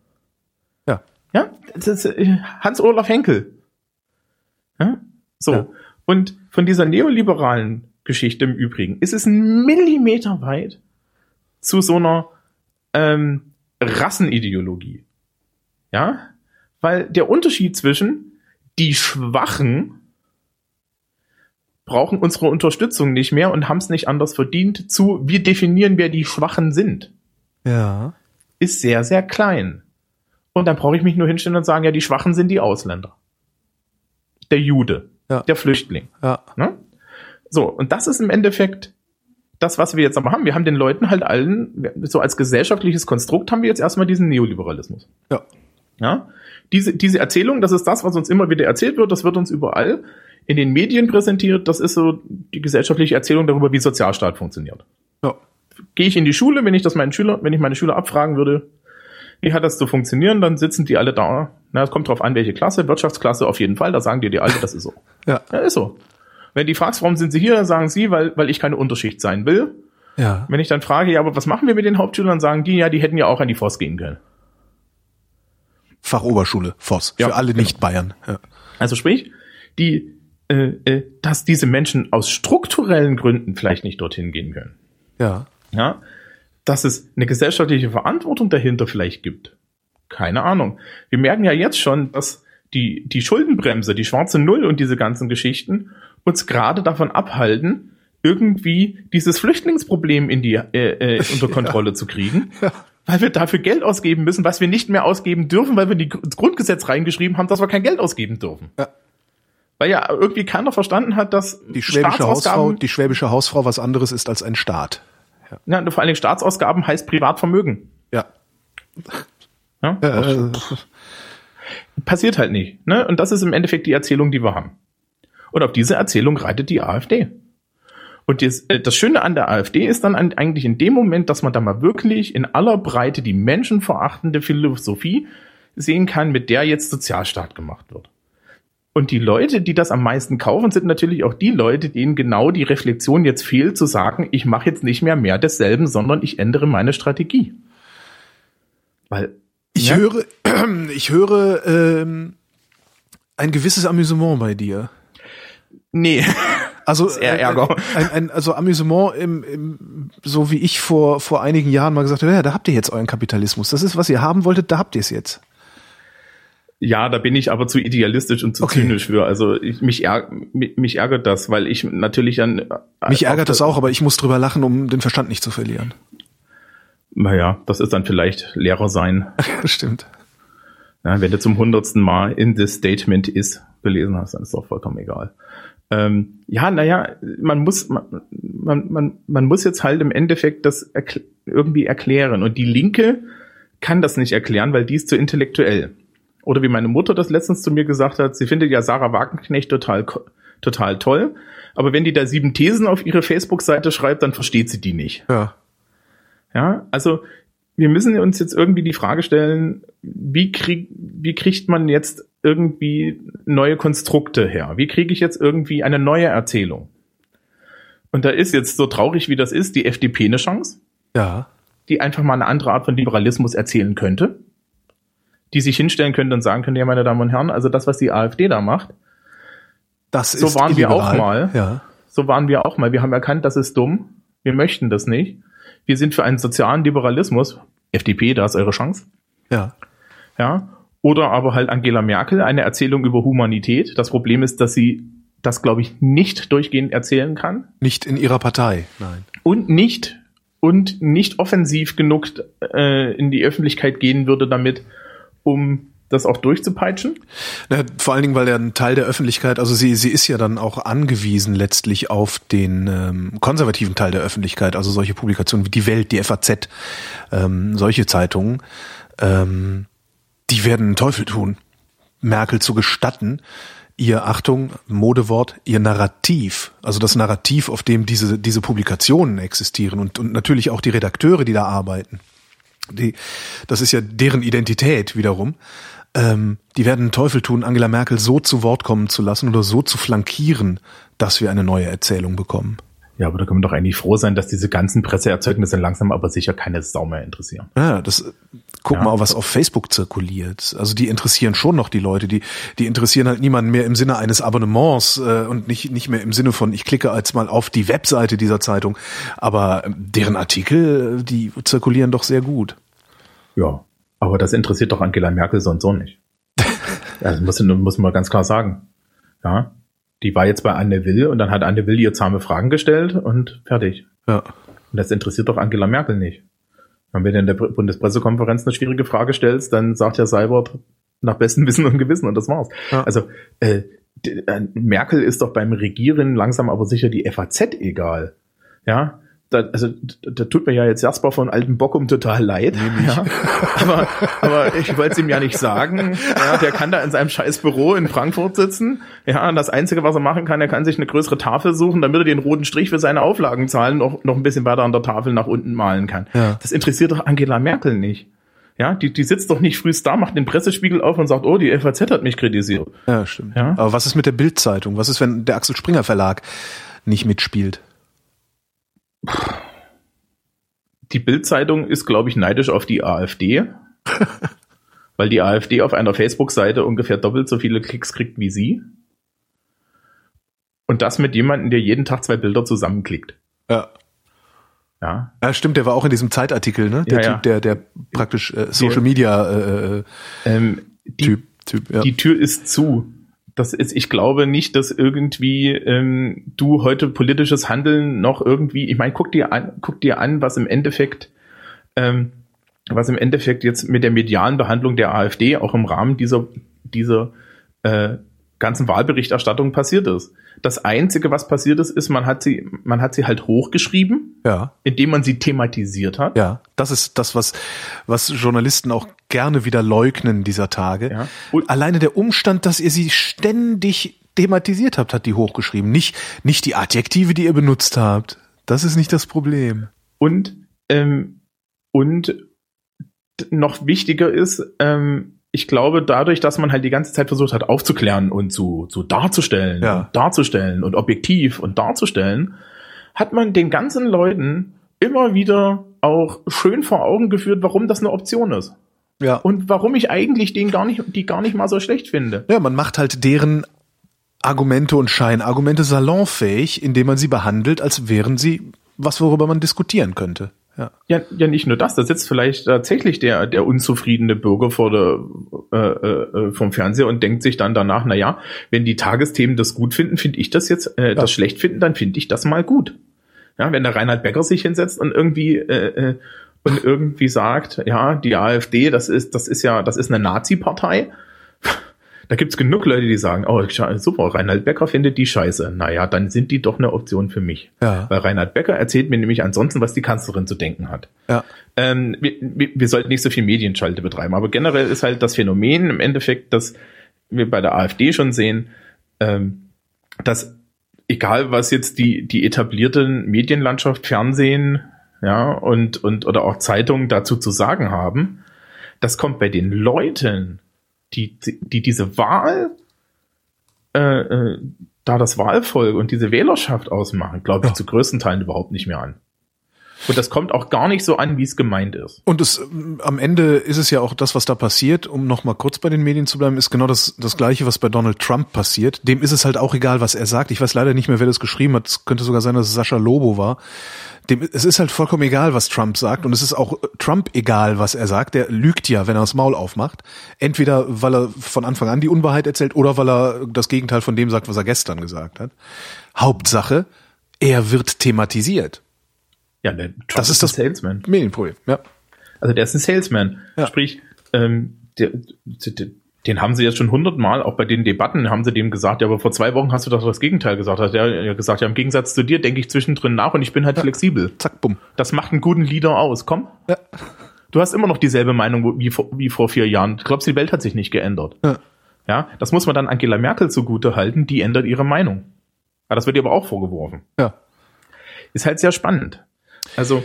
Ja. Ja, das ist äh, Hans-Olaf Henkel. Ja? So. Ja. Und von dieser neoliberalen Geschichte im Übrigen ist es ein Millimeter weit zu so einer ähm, Rassenideologie. Ja? Weil der Unterschied zwischen die Schwachen brauchen unsere Unterstützung nicht mehr und haben es nicht anders verdient zu wir definieren, wer die Schwachen sind. Ja. ist sehr, sehr klein. Und dann brauche ich mich nur hinstellen und sagen, ja, die Schwachen sind die Ausländer. Der Jude, Ja. der Flüchtling. Ja. Ne? So, und das ist im Endeffekt das, was wir jetzt aber haben. Wir haben den Leuten halt allen, so als gesellschaftliches Konstrukt haben wir jetzt erstmal diesen Neoliberalismus. Ja. Ja? Diese, diese Erzählung, das ist das, was uns immer wieder erzählt wird, das wird uns überall in den Medien präsentiert, das ist so die gesellschaftliche Erzählung darüber, wie Sozialstaat funktioniert. Ja. Gehe ich in die Schule, wenn ich das meinen Schüler, wenn ich meine Schüler abfragen würde, wie hat das zu funktionieren, dann sitzen die alle da. Na, es kommt drauf an, welche Klasse, Wirtschaftsklasse auf jeden Fall, da sagen dir die alle, das ist so. Ja. Ja, ist so. Wenn die fragst, warum sind sie hier, sagen sie, weil, weil ich keine Unterschicht sein will. Ja. Wenn ich dann frage, ja, aber was machen wir mit den Hauptschülern, sagen die, ja, die hätten ja auch an die Voss gehen können. Fachoberschule, Voss. Ja, für alle genau. Nicht-Bayern. Ja. Also sprich, die, äh, äh, dass diese Menschen aus strukturellen Gründen vielleicht nicht dorthin gehen können. ja. Ja, dass es eine gesellschaftliche Verantwortung dahinter vielleicht gibt. Keine Ahnung. Wir merken ja jetzt schon, dass die, die Schuldenbremse, die schwarze Null und diese ganzen Geschichten uns gerade davon abhalten, irgendwie dieses Flüchtlingsproblem in die, äh, äh, unter Kontrolle zu kriegen. Weil wir dafür Geld ausgeben müssen, was wir nicht mehr ausgeben dürfen, weil wir ins Grundgesetz reingeschrieben haben, dass wir kein Geld ausgeben dürfen. Ja. Weil ja irgendwie keiner verstanden hat, dass Die schwäbische Hausfrau, die schwäbische Hausfrau was anderes ist als ein Staat. Ja, vor allen Dingen Staatsausgaben heißt Privatvermögen. Ja. Ja? Äh, passiert halt nicht. Ne? Und das ist im Endeffekt die Erzählung, die wir haben. Und auf diese Erzählung reitet die AfD. Und das, äh, das Schöne an der AfD ist dann an, eigentlich in dem Moment, dass man da mal wirklich in aller Breite die menschenverachtende Philosophie sehen kann, mit der jetzt Sozialstaat gemacht wird. Und die Leute, die das am meisten kaufen, sind natürlich auch die Leute, denen genau die Reflexion jetzt fehlt, zu sagen, ich mache jetzt nicht mehr mehr desselben, sondern ich ändere meine Strategie. Weil ich Ja. höre, ich höre ähm, ein gewisses Amüsement bei dir. nee, Also eher ein- Ärger. Ein, ein, also Amüsement im, im, so wie ich vor vor einigen Jahren mal gesagt habe, ja, da habt ihr jetzt euren Kapitalismus. Das ist was ihr haben wolltet, da habt ihr es jetzt. Ja, da bin ich aber zu idealistisch und zu Okay. zynisch für. Also ich, mich, ärg mich, mich ärgert das, weil ich natürlich dann. äh, Mich ärgert das auch, aber ich muss drüber lachen, um den Verstand nicht zu verlieren. Naja, das ist dann vielleicht Lehrer sein. Stimmt. Ja, wenn du zum hundertsten Mal in this statement is gelesen hast, dann ist doch vollkommen egal. Ähm, ja, naja, man muss, man, man, man, man muss jetzt halt im Endeffekt das erkl irgendwie erklären. Und die Linke kann das nicht erklären, weil die ist zu intellektuell. Oder wie meine Mutter das letztens zu mir gesagt hat, sie findet ja Sarah Wagenknecht total, total toll. Aber wenn die da sieben Thesen auf ihre Facebook-Seite schreibt, dann versteht sie die nicht. Ja. Ja, also wir müssen uns jetzt irgendwie die Frage stellen, wie, krieg, wie kriegt man jetzt irgendwie neue Konstrukte her? Wie kriege ich jetzt irgendwie eine neue Erzählung? Und da ist jetzt so traurig, wie das ist, die FDP eine Chance, Ja. die einfach mal eine andere Art von Liberalismus erzählen könnte, die sich hinstellen könnte und sagen könnte, ja, meine Damen und Herren, also das, was die AfD da macht, Das So ist waren wir auch mal. Ja. so waren wir auch mal. Wir haben erkannt, das ist dumm. Wir möchten das nicht. Wir sind für einen sozialen Liberalismus. FDP, da ist eure Chance. Ja. ja, oder aber halt Angela Merkel, eine Erzählung über Humanität. Das Problem ist, dass sie das, glaube ich, nicht durchgehend erzählen kann Nicht in ihrer Partei. Nein. und nicht und nicht offensiv genug äh, in die Öffentlichkeit gehen würde damit, um das auch durchzupeitschen. Na, vor allen Dingen, weil ja ein Teil der Öffentlichkeit, also sie, sie ist ja dann auch angewiesen letztlich auf den ähm, konservativen Teil der Öffentlichkeit, also solche Publikationen wie die Welt, die FAZ, ähm, solche Zeitungen, ähm, die werden einen Teufel tun, Merkel zu gestatten, ihr, Achtung, Modewort, ihr Narrativ, also das Narrativ, auf dem diese, diese Publikationen existieren und, und natürlich auch die Redakteure, die da arbeiten. Die, das ist ja deren Identität wiederum. Ähm, die werden einen Teufel tun, Angela Merkel so zu Wort kommen zu lassen oder so zu flankieren, dass wir eine neue Erzählung bekommen. Ja, aber da können wir doch eigentlich froh sein, dass diese ganzen Presseerzeugnisse langsam aber sicher keine Sau mehr interessieren. Ja, das guck Ja. mal, was auf Facebook zirkuliert. Also die interessieren schon noch die Leute, die die interessieren halt niemanden mehr im Sinne eines Abonnements äh, und nicht nicht mehr im Sinne von ich klicke als mal auf die Webseite dieser Zeitung, aber ähm, deren Artikel, äh, die zirkulieren doch sehr gut. Ja, aber das interessiert doch Angela Merkel so und so nicht. Das muss, muss man ganz klar sagen. Ja, die war jetzt bei Anne Will und dann hat Anne Will ihr zahme Fragen gestellt und fertig. Ja. Und das interessiert doch Angela Merkel nicht. Wenn du in der Bundespressekonferenz eine schwierige Frage stellst, dann sagt ja Seibert nach bestem Wissen und Gewissen und das war's. Ja. Also äh, äh Merkel ist doch beim Regieren langsam aber sicher die FAZ egal. Ja, da, also da tut mir ja jetzt Jasper von Alten Bockum total leid. Nee, ja. aber, aber ich wollte es ihm ja nicht sagen. Ja, der kann da in seinem scheiß Büro in Frankfurt sitzen. Ja, und das Einzige, was er machen kann, er kann sich eine größere Tafel suchen, damit er den roten Strich für seine Auflagenzahlen noch, noch ein bisschen weiter an der Tafel nach unten malen kann. Ja. Das interessiert doch Angela Merkel nicht. Ja, die, die sitzt doch nicht frühst da, macht den Pressespiegel auf und sagt, oh, die FAZ hat mich kritisiert. Ja, stimmt. Ja? Aber was ist mit der Bildzeitung? Was ist, wenn der Axel Springer Verlag nicht mitspielt? Die Bildzeitung ist, glaube ich, neidisch auf die AfD, weil die AfD auf einer Facebook-Seite ungefähr doppelt so viele Klicks kriegt wie sie. Und das mit jemandem, der jeden Tag zwei Bilder zusammenklickt. Ja. Ja. ja, stimmt, der war auch in diesem Zeitartikel, ne? Der ja, Typ, der, der praktisch äh, Social Media äh, äh, ähm, die, Typ, Typ, ja. Die Tür ist zu das ist, ich glaube nicht, dass irgendwie ähm, du heute politisches Handeln noch irgendwie, ich meine, guck dir an, guck dir an, was im Endeffekt, ähm, was im Endeffekt jetzt mit der medialen Behandlung der AfD auch im Rahmen dieser, dieser äh, ganzen Wahlberichterstattung passiert ist. Das Einzige, was passiert ist, ist, man hat sie, man hat sie halt hochgeschrieben, ja. indem man sie thematisiert hat. Ja, das ist das, was, was Journalisten auch gerne wieder leugnen dieser Tage. Ja. Und Alleine der Umstand, dass ihr sie ständig thematisiert habt, hat die hochgeschrieben. Nicht, nicht die Adjektive, die ihr benutzt habt. Das ist nicht das Problem. Und, ähm, und noch wichtiger ist, ähm, ich glaube, dadurch, dass man halt die ganze Zeit versucht hat aufzuklären und zu, zu darzustellen, ja. und darzustellen und objektiv und darzustellen, hat man den ganzen Leuten immer wieder auch schön vor Augen geführt, warum das eine Option ist. Ja. Und warum ich eigentlich den gar nicht, die gar nicht mal so schlecht finde. Ja, man macht halt deren Argumente und Scheinargumente salonfähig, indem man sie behandelt, als wären sie was, worüber man diskutieren könnte. Ja. ja, ja, nicht nur das, da sitzt vielleicht tatsächlich der, der unzufriedene Bürger vor der, äh, äh, vom Fernseher und denkt sich dann danach, na ja, wenn die Tagesthemen das gut finden, finde ich das jetzt, äh, ja. das schlecht finden, dann finde ich das mal gut. Ja, wenn der Reinhard Becker sich hinsetzt und irgendwie, äh, äh, und irgendwie sagt, ja, die AfD, das ist, das ist ja, das ist eine Nazi-Partei, da gibt's genug Leute, die sagen, oh, super, Reinhard Becker findet die scheiße. Naja, dann sind die doch eine Option für mich. Ja. Weil Reinhard Becker erzählt mir nämlich ansonsten, was die Kanzlerin zu denken hat. Ja. Ähm, wir, wir sollten nicht so viel Medienschalte betreiben, aber generell ist halt das Phänomen im Endeffekt, dass wir bei der AfD schon sehen, ähm, dass egal was jetzt die, die etablierten Medienlandschaft, Fernsehen, ja, und, und, oder auch Zeitungen dazu zu sagen haben, das kommt bei den Leuten die, die diese Wahl, äh, äh, da das Wahlvolk und diese Wählerschaft ausmachen, glaube ich, ja. zu größten Teilen überhaupt nicht mehr an. Und das kommt auch gar nicht so an, wie es gemeint ist. Und es, am Ende ist es ja auch das, was da passiert, um nochmal kurz bei den Medien zu bleiben, ist genau das, das Gleiche, was bei Donald Trump passiert. Dem ist es halt auch egal, was er sagt. Ich weiß leider nicht mehr, wer das geschrieben hat. Es könnte sogar sein, dass es Sascha Lobo war dem, es ist halt vollkommen egal, was Trump sagt und es ist auch Trump egal, was er sagt. Der lügt ja, wenn er das Maul aufmacht. Entweder, weil er von Anfang an die Unwahrheit erzählt oder weil er das Gegenteil von dem sagt, was er gestern gesagt hat. Hauptsache, er wird thematisiert. Ja, der Trump das ist, das Salesman. Medienproblem, ja. Also der ist ein Salesman. Ja. Sprich, ähm, der, der, den haben sie jetzt schon hundertmal, auch bei den Debatten haben sie dem gesagt, ja, aber vor zwei Wochen hast du doch das Gegenteil gesagt. Hat er gesagt, ja, im Gegensatz zu dir denke ich zwischendrin nach und ich bin halt ja. flexibel. Zack, bumm. Das macht einen guten Leader aus. Komm. Ja. Du hast immer noch dieselbe Meinung wie vor, wie vor vier Jahren. Du glaubst, die Welt hat sich nicht geändert. Ja. ja. Das muss man dann Angela Merkel zugute halten, die ändert ihre Meinung. Ja, das wird ihr aber auch vorgeworfen. Ja. Ist halt sehr spannend. Also.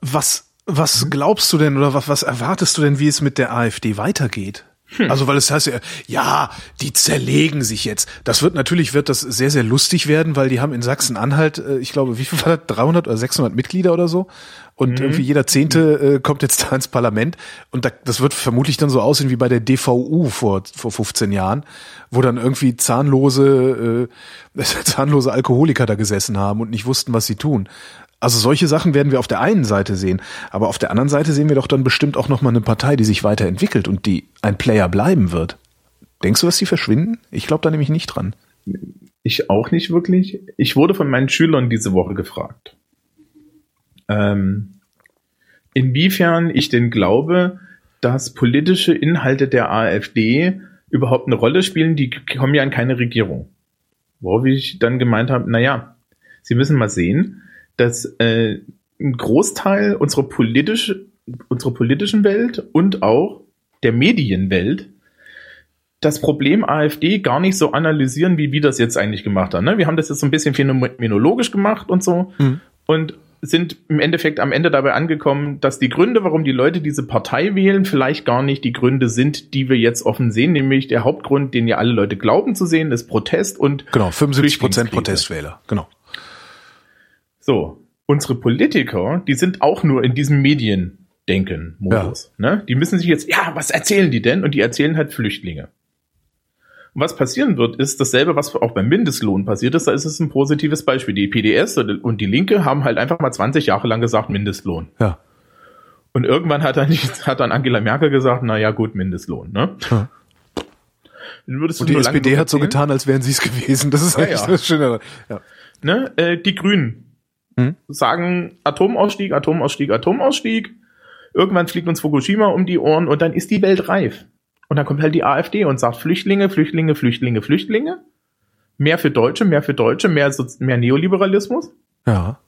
Was, was glaubst du denn oder was, was erwartest du denn, wie es mit der AfD weitergeht? Hm. Also weil es heißt ja, ja, die zerlegen sich jetzt. Das wird natürlich wird das sehr sehr lustig werden, weil die haben in Sachsen-Anhalt, äh, ich glaube, wie viel war das? 300 oder 600 Mitglieder oder so. Und mhm. irgendwie jeder Zehnte äh, kommt jetzt da ins Parlament. Und da, das wird vermutlich dann so aussehen wie bei der DVU vor, vor 15 Jahren, wo dann irgendwie zahnlose, äh, zahnlose Alkoholiker da gesessen haben und nicht wussten, was sie tun. Also solche Sachen werden wir auf der einen Seite sehen, aber auf der anderen Seite sehen wir doch dann bestimmt auch nochmal eine Partei, die sich weiterentwickelt und die ein Player bleiben wird. Denkst du, dass die verschwinden? Ich glaube da nämlich nicht dran. Ich auch nicht wirklich. Ich wurde von meinen Schülern diese Woche gefragt. Ähm, inwiefern ich denn glaube, dass politische Inhalte der AfD überhaupt eine Rolle spielen, die kommen ja in keine Regierung. Worauf ich dann gemeint habe, naja, Sie müssen mal sehen, dass äh, ein Großteil unserer, politisch, unserer politischen Welt und auch der Medienwelt das Problem AfD gar nicht so analysieren, wie wir das jetzt eigentlich gemacht haben. Ne? Wir haben das jetzt so ein bisschen phänomenologisch gemacht und so mhm. und sind im Endeffekt am Ende dabei angekommen, dass die Gründe, warum die Leute diese Partei wählen, vielleicht gar nicht die Gründe sind, die wir jetzt offen sehen, nämlich der Hauptgrund, den ja alle Leute glauben zu sehen, ist Protest und genau 75 Prozent Protestwähler, genau. So, unsere Politiker, die sind auch nur in diesem Mediendenken-Modus. Ja. Ne? Die müssen sich jetzt, ja, was erzählen die denn? Und die erzählen halt Flüchtlinge. Und was passieren wird, ist dasselbe, was auch beim Mindestlohn passiert ist. Da ist es ein positives Beispiel. Die PDS und die Linke haben halt einfach mal 20 Jahre lang gesagt Mindestlohn. Ja. Und irgendwann hat dann, hat dann Angela Merkel gesagt, na ja, gut, Mindestlohn, ne? Ja. und die SPD hat so getan, als wären sie es gewesen. Das ist ja, eigentlich ja. das Schöne. Ja. Ne? Äh, die Grünen hm? sagen Atomausstieg, Atomausstieg, Atomausstieg. Irgendwann fliegt uns Fukushima um die Ohren und dann ist die Welt reif. Und dann kommt halt die AfD und sagt Flüchtlinge, Flüchtlinge, Flüchtlinge, Flüchtlinge. Mehr für Deutsche, mehr für Deutsche, mehr, mehr Neoliberalismus. Ja.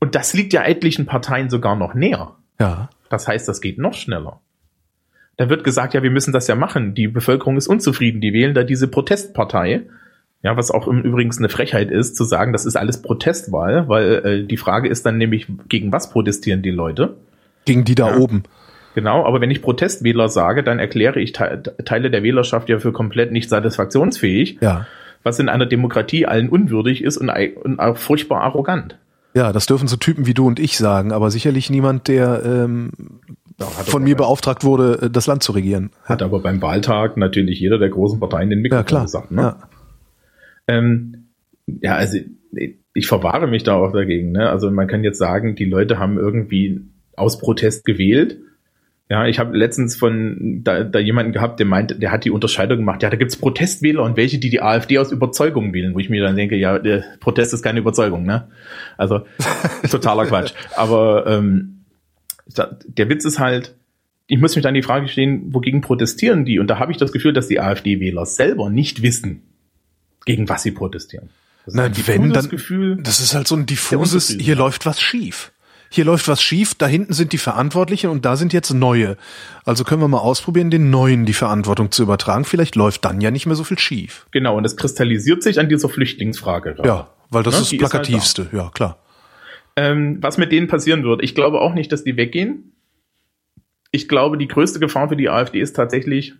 Und das liegt ja etlichen Parteien sogar noch näher. Ja. Das heißt, das geht noch schneller. Da wird gesagt, ja, wir müssen das ja machen. Die Bevölkerung ist unzufrieden. Die wählen da diese Protestpartei. Ja, was auch im Übrigen eine Frechheit ist, zu sagen, das ist alles Protestwahl, weil äh, die Frage ist dann nämlich, gegen was protestieren die Leute? Gegen die da ja. oben. Genau, aber wenn ich Protestwähler sage, dann erkläre ich Te Teile der Wählerschaft ja für komplett nicht satisfaktionsfähig, ja. was in einer Demokratie allen unwürdig ist und, und auch furchtbar arrogant. Ja, das dürfen so Typen wie du und ich sagen, aber sicherlich niemand, der ähm, ja, von mir beauftracht wurde, äh, das Land zu regieren. Hat aber beim Wahltag natürlich jeder der großen Parteien den Mikrofon ja, klar. gesagt. Ne? Ja. Ähm, ja, also ich verwahre mich da auch dagegen. Ne? Also man kann jetzt sagen, die Leute haben irgendwie aus Protest gewählt ja, ich habe letztens von da, da jemanden gehabt, der meint, der hat die Unterscheidung gemacht. Ja, da gibt's Protestwähler und welche, die die AfD aus Überzeugung wählen, wo ich mir dann denke, ja, der Protest ist keine Überzeugung, ne? Also totaler Quatsch. Aber ähm, der Witz ist halt, ich muss mich dann die Frage stellen, wogegen protestieren die? Und da habe ich das Gefühl, dass die AfD-Wähler selber nicht wissen, gegen was sie protestieren. Das Nein, wenn dann, Gefühl, das ist halt so ein diffuses, hier läuft was schief hier läuft was schief, da hinten sind die Verantwortlichen und da sind jetzt neue. Also können wir mal ausprobieren, den Neuen die Verantwortung zu übertragen. Vielleicht läuft dann ja nicht mehr so viel schief. Genau, und das kristallisiert sich an dieser Flüchtlingsfrage. Gerade. Ja, weil das ja, ist das plakativste, ist halt ja klar. Ähm, was mit denen passieren wird, ich glaube auch nicht, dass die weggehen. Ich glaube, die größte Gefahr für die AfD ist tatsächlich,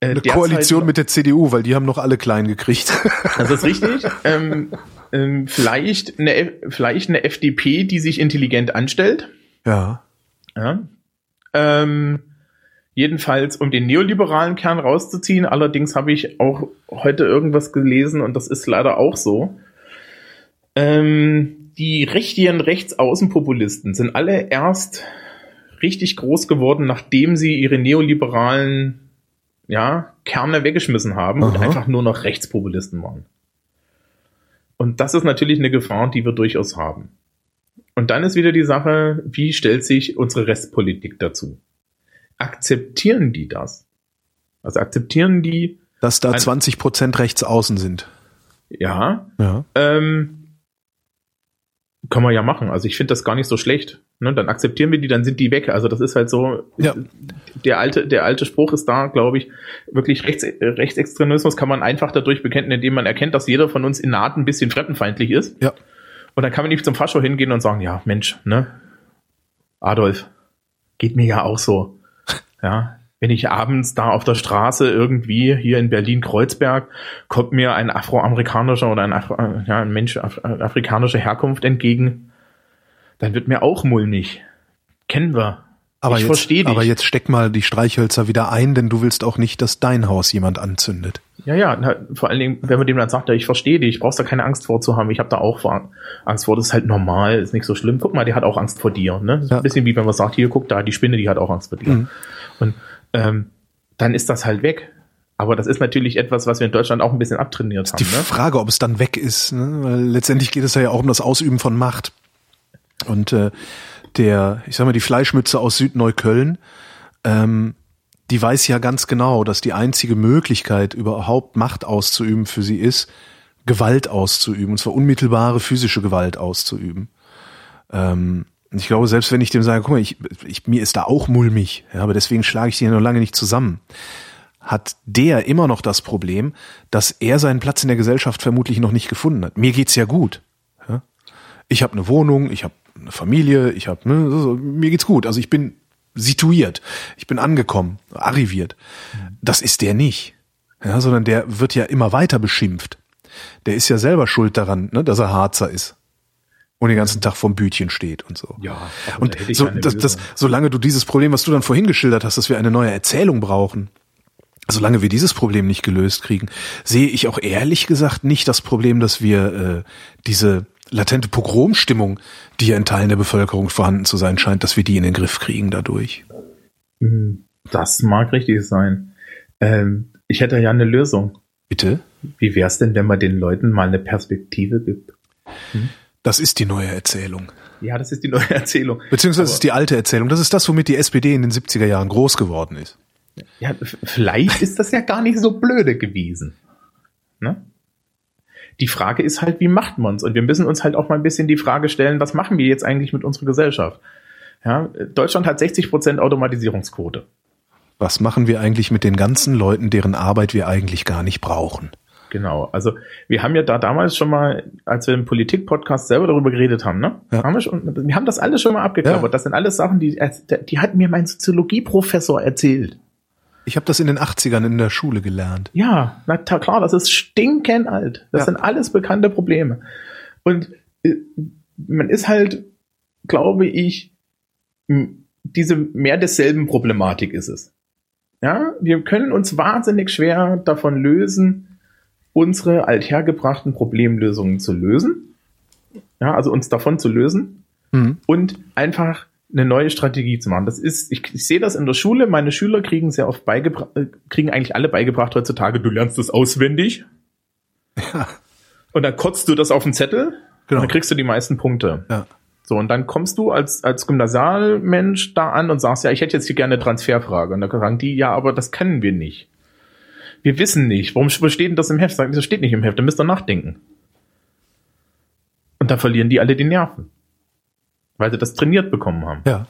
äh, eine Koalition mit der CDU, weil die haben noch alle klein gekriegt. Das ist richtig. ähm, ähm, vielleicht, eine, vielleicht eine FDP, die sich intelligent anstellt. Ja. ja. Ähm, jedenfalls, um den neoliberalen Kern rauszuziehen. Allerdings habe ich auch heute irgendwas gelesen und das ist leider auch so. Ähm, die richtigen Rechtsaußenpopulisten sind alle erst richtig groß geworden, nachdem sie ihre neoliberalen ja, Kerne weggeschmissen haben Aha. und einfach nur noch Rechtspopulisten waren. Und das ist natürlich eine Gefahr, die wir durchaus haben. Und dann ist wieder die Sache, wie stellt sich unsere Restpolitik dazu? Akzeptieren die das? Also akzeptieren die, dass da 20 Prozent rechts außen sind? Ja. ja. Ähm, kann man ja machen. Also ich finde das gar nicht so schlecht. Ne? Dann akzeptieren wir die, dann sind die weg. Also das ist halt so. Ja. Der alte, der alte Spruch ist da, glaube ich, wirklich Rechts, Rechtsextremismus kann man einfach dadurch bekämpfen, indem man erkennt, dass jeder von uns in Naht ein bisschen fremdenfeindlich ist. Ja. Und dann kann man nicht zum Fascho hingehen und sagen, ja, Mensch, ne, Adolf, geht mir ja auch so. Ja, wenn ich abends da auf der Straße irgendwie hier in Berlin-Kreuzberg kommt mir ein afroamerikanischer oder ein, Afro, ja, ein Mensch af afrikanischer Herkunft entgegen, dann wird mir auch mulmig. Kennen wir. Aber ich verstehe dich. Aber jetzt steck mal die Streichhölzer wieder ein, denn du willst auch nicht, dass dein Haus jemand anzündet. Ja, ja, na, vor allen Dingen, wenn man dem dann sagt, ja, ich verstehe dich, brauchst da keine Angst vor zu haben. Ich habe da auch Angst vor, das ist halt normal, ist nicht so schlimm. Guck mal, der hat auch Angst vor dir. Ne? Das ist ja. ein bisschen wie wenn man sagt, hier, guck da, die Spinne, die hat auch Angst vor dir. Mhm. Und ähm, dann ist das halt weg. Aber das ist natürlich etwas, was wir in Deutschland auch ein bisschen abtrainiert haben. Die ne? Frage, ob es dann weg ist, ne? weil letztendlich geht es ja auch um das Ausüben von Macht. Und äh, der, ich sag mal, die Fleischmütze aus Südneukölln, ähm, die weiß ja ganz genau, dass die einzige Möglichkeit, überhaupt Macht auszuüben für sie ist, Gewalt auszuüben, und zwar unmittelbare physische Gewalt auszuüben. Ähm, ich glaube, selbst wenn ich dem sage, guck mal, ich, ich, mir ist da auch mulmig, ja, aber deswegen schlage ich die ja noch lange nicht zusammen, hat der immer noch das Problem, dass er seinen Platz in der Gesellschaft vermutlich noch nicht gefunden hat. Mir geht's ja gut. Ja? Ich habe eine Wohnung, ich habe eine Familie, ich habe, ne, so, mir geht's gut. Also ich bin situiert, ich bin angekommen, arriviert. Das ist der nicht, ja, sondern der wird ja immer weiter beschimpft. Der ist ja selber schuld daran, ne, dass er Harzer ist und den ganzen Tag vorm Bütchen steht und so. Ja, und so, das, das, solange du dieses Problem, was du dann vorhin geschildert hast, dass wir eine neue Erzählung brauchen, solange wir dieses Problem nicht gelöst kriegen, sehe ich auch ehrlich gesagt nicht das Problem, dass wir äh, diese latente Pogromstimmung, die ja in Teilen der Bevölkerung vorhanden zu sein scheint, dass wir die in den Griff kriegen dadurch. Hm, das mag richtig sein. Ähm, ich hätte ja eine Lösung. Bitte? Wie wär's denn, wenn man den Leuten mal eine Perspektive gibt? Hm? Das ist die neue Erzählung. Ja, das ist die neue Erzählung. Beziehungsweise ist die alte Erzählung. Das ist das, womit die SPD in den 70er Jahren groß geworden ist. Ja, vielleicht ist das ja gar nicht so blöde gewesen. Ne? Die Frage ist halt, wie macht man's? Und wir müssen uns halt auch mal ein bisschen die Frage stellen, was machen wir jetzt eigentlich mit unserer Gesellschaft? Ja, Deutschland hat 60 Prozent Automatisierungsquote. Was machen wir eigentlich mit den ganzen Leuten, deren Arbeit wir eigentlich gar nicht brauchen? Genau, also wir haben ja da damals schon mal, als wir im Politik-Podcast selber darüber geredet haben, ne? Ja. Haben wir, schon, wir haben das alles schon mal abgeklappert. Ja. Das sind alles Sachen, die, die hat mir mein Soziologieprofessor erzählt. Ich habe das in den 80ern in der Schule gelernt. Ja, na klar, das ist stinkend alt. Das ja. sind alles bekannte Probleme. Und äh, man ist halt, glaube ich, diese mehr desselben Problematik ist es. Ja, wir können uns wahnsinnig schwer davon lösen, unsere althergebrachten Problemlösungen zu lösen. Ja, also uns davon zu lösen mhm. und einfach eine neue Strategie zu machen. Das ist, ich, ich sehe das in der Schule, meine Schüler kriegen sehr oft beigebracht, äh, kriegen eigentlich alle beigebracht heutzutage, du lernst das auswendig. Ja. Und dann kotzt du das auf den Zettel genau. und dann kriegst du die meisten Punkte. Ja. So, und dann kommst du als, als Gymnasialmensch da an und sagst, ja, ich hätte jetzt hier gerne eine Transferfrage. Und dann sagen die, ja, aber das können wir nicht. Wir wissen nicht. Warum steht denn das im Heft? Sagen, das steht nicht im Heft, dann müsst ihr nachdenken. Und da verlieren die alle die Nerven weil sie das trainiert bekommen haben. Ja.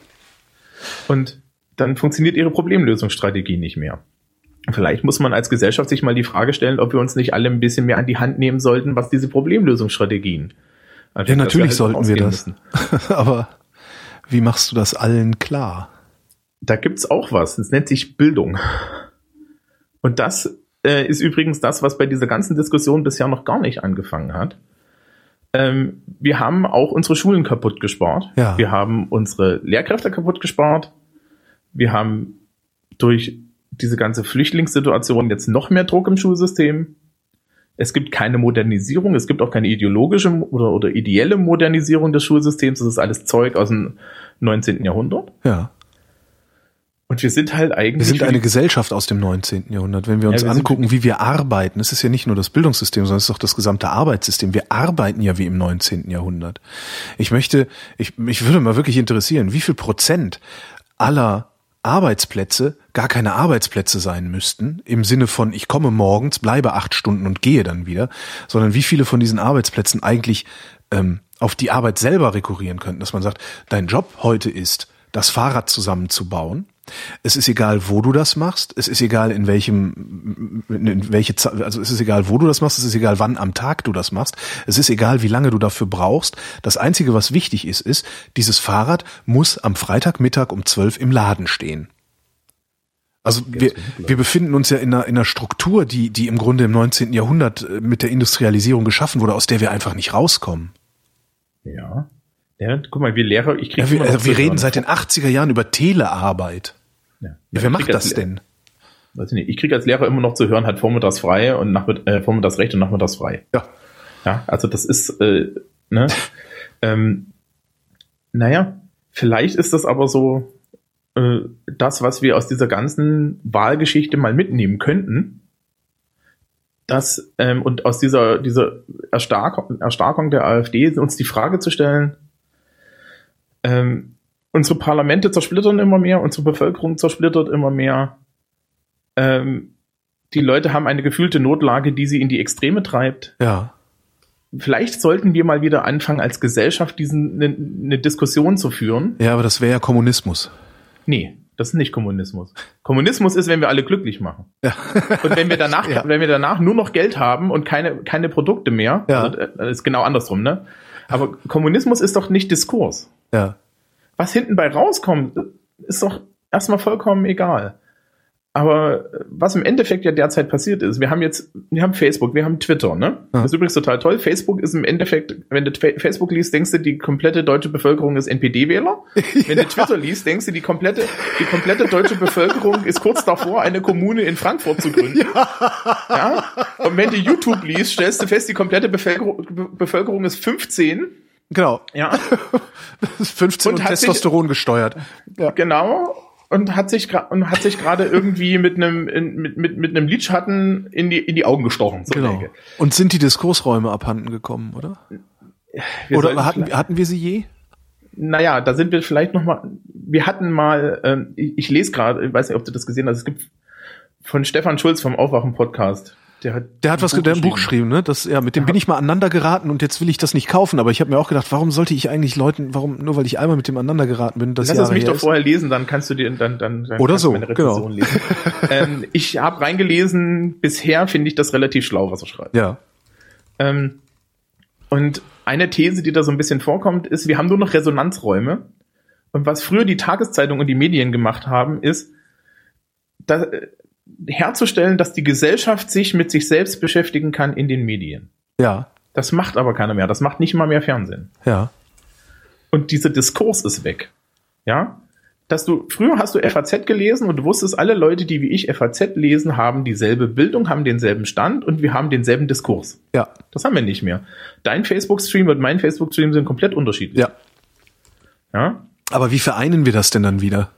Und dann funktioniert ihre Problemlösungsstrategie nicht mehr. Vielleicht muss man als Gesellschaft sich mal die Frage stellen, ob wir uns nicht alle ein bisschen mehr an die Hand nehmen sollten, was diese Problemlösungsstrategien. Also, ja, natürlich wir halt sollten wir das. Aber wie machst du das allen klar? Da gibt's auch was. Das nennt sich Bildung. Und das äh, ist übrigens das, was bei dieser ganzen Diskussion bisher noch gar nicht angefangen hat ähm, wir haben auch unsere Schulen kaputt gespart. Ja. Wir haben unsere Lehrkräfte kaputt gespart. Wir haben durch diese ganze Flüchtlingssituation jetzt noch mehr Druck im Schulsystem. Es gibt keine Modernisierung, es gibt auch keine ideologische oder, oder ideelle Modernisierung des Schulsystems. Das ist alles Zeug aus dem 19. Jahrhundert. Ja. Und wir sind halt eigentlich. Wir sind eine Gesellschaft aus dem 19. Jahrhundert. Wenn wir uns ja, wir angucken, wie wir arbeiten, es ist ja nicht nur das Bildungssystem, sondern es ist auch das gesamte Arbeitssystem. Wir arbeiten ja wie im 19. Jahrhundert. Ich möchte, ich, mich würde mal wirklich interessieren, wie viel Prozent aller Arbeitsplätze gar keine Arbeitsplätze sein müssten, im Sinne von, ich komme morgens, bleibe acht Stunden und gehe dann wieder, sondern wie viele von diesen Arbeitsplätzen eigentlich ähm, auf die Arbeit selber rekurrieren könnten, dass man sagt, dein Job heute ist, das Fahrrad zusammenzubauen, es ist egal, wo du das machst. Es ist egal, in welchem, in welche, also es ist egal, wo du das machst. Es ist egal, wann am Tag du das machst. Es ist egal, wie lange du dafür brauchst. Das einzige, was wichtig ist, ist, dieses Fahrrad muss am Freitagmittag um zwölf im Laden stehen. Also wir, wir befinden uns ja in einer, in einer Struktur, die, die im Grunde im 19. Jahrhundert äh, mit der Industrialisierung geschaffen wurde, aus der wir einfach nicht rauskommen. Ja. Ja, guck mal, wir Lehrer, ich kriege ja, wir, also wir reden seit den 80er Jahren über Telearbeit. Ja, ja wer macht das denn? Weiß ich nicht. Ich kriege als Lehrer immer noch zu hören, hat vormittags frei und nachmittags, äh, vormittags recht und nachmittags frei. Ja. Ja, also das ist, äh, ne? ähm, naja, vielleicht ist das aber so äh, das, was wir aus dieser ganzen Wahlgeschichte mal mitnehmen könnten. Das, ähm, und aus dieser, dieser Erstarkung, Erstarkung der AfD uns die Frage zu stellen, Ähm, unsere Parlamente zersplittern immer mehr, unsere Bevölkerung zersplittert immer mehr. Ähm, die Leute haben eine gefühlte Notlage, die sie in die Extreme treibt. Ja. Vielleicht sollten wir mal wieder anfangen, als Gesellschaft diesen eine ne Diskussion zu führen. Ja, aber das wäre ja Kommunismus. Nee, das ist nicht Kommunismus. Kommunismus ist, wenn wir alle glücklich machen. Ja. Und wenn wir danach, Ja. wenn wir danach nur noch Geld haben und keine, keine Produkte mehr, Ja. also, äh, das ist genau andersrum, ne? Aber Kommunismus ist doch nicht Diskurs. Ja. Was hinten bei rauskommt, ist doch erstmal vollkommen egal. Aber äh, was im Endeffekt ja derzeit passiert ist, wir haben jetzt, wir haben Facebook, wir haben Twitter, ne? Ja. Das ist übrigens total toll. Facebook ist im Endeffekt, wenn du Fa- Facebook liest, denkst du, die komplette deutsche Bevölkerung ist NPD-Wähler. Wenn du Twitter liest, denkst du, die komplette, die komplette deutsche Bevölkerung ist kurz davor, eine Kommune in Frankfurt zu gründen. Ja. Und wenn du YouTube liest, stellst du fest, die komplette Bevölkerung, Be- Bevölkerung ist 15. Genau. Ja. Das ist 15 und, Und hat sich- Testosteron gesteuert. Ja. Genau. Und hat sich und hat sich gerade irgendwie mit einem in, mit, mit, mit einem Lidschatten in die in die Augen gestochen. So Genau. denke. Und sind die Diskursräume abhanden gekommen, oder? Wir oder hatten, hatten wir sie je? naja, da sind wir vielleicht noch mal. Wir hatten mal. Ähm, ich, ich lese gerade. Ich weiß nicht, ob du das gesehen hast. Es gibt von Stefan Schulz vom Aufwachen Podcast. Der hat Der hat was, der hat ein Buch geschrieben, ne? Das, ja, mit dem bin ich mal aneinander geraten und jetzt will ich das nicht kaufen. Aber ich habe mir auch gedacht, warum sollte ich eigentlich Leuten, warum nur weil ich einmal mit dem aneinander geraten bin, das Lass Jahre es mich doch ist? vorher lesen, dann kannst du dir dann dann, dann Oder so, du meine Rezension lesen. ähm, ich habe reingelesen. Bisher finde ich das relativ schlau, was er schreibt. Ja, Ähm, und eine These, die da so ein bisschen vorkommt, ist, wir haben nur noch Resonanzräume. Und was früher die Tageszeitung und die Medien gemacht haben, ist, da, äh, herzustellen, dass die Gesellschaft sich mit sich selbst beschäftigen kann in den Medien. ja, Das macht aber keiner mehr. Das macht nicht mal mehr Fernsehen. ja, Und dieser Diskurs ist weg. Ja? Dass du, früher hast du FAZ gelesen und du wusstest, alle Leute, die wie ich FAZ lesen, haben dieselbe Bildung, haben denselben Stand und wir haben denselben Diskurs. ja, Das haben wir nicht mehr. Dein Facebook-Stream und mein Facebook-Stream sind komplett unterschiedlich. ja. ja. Aber wie vereinen wir das denn dann wieder?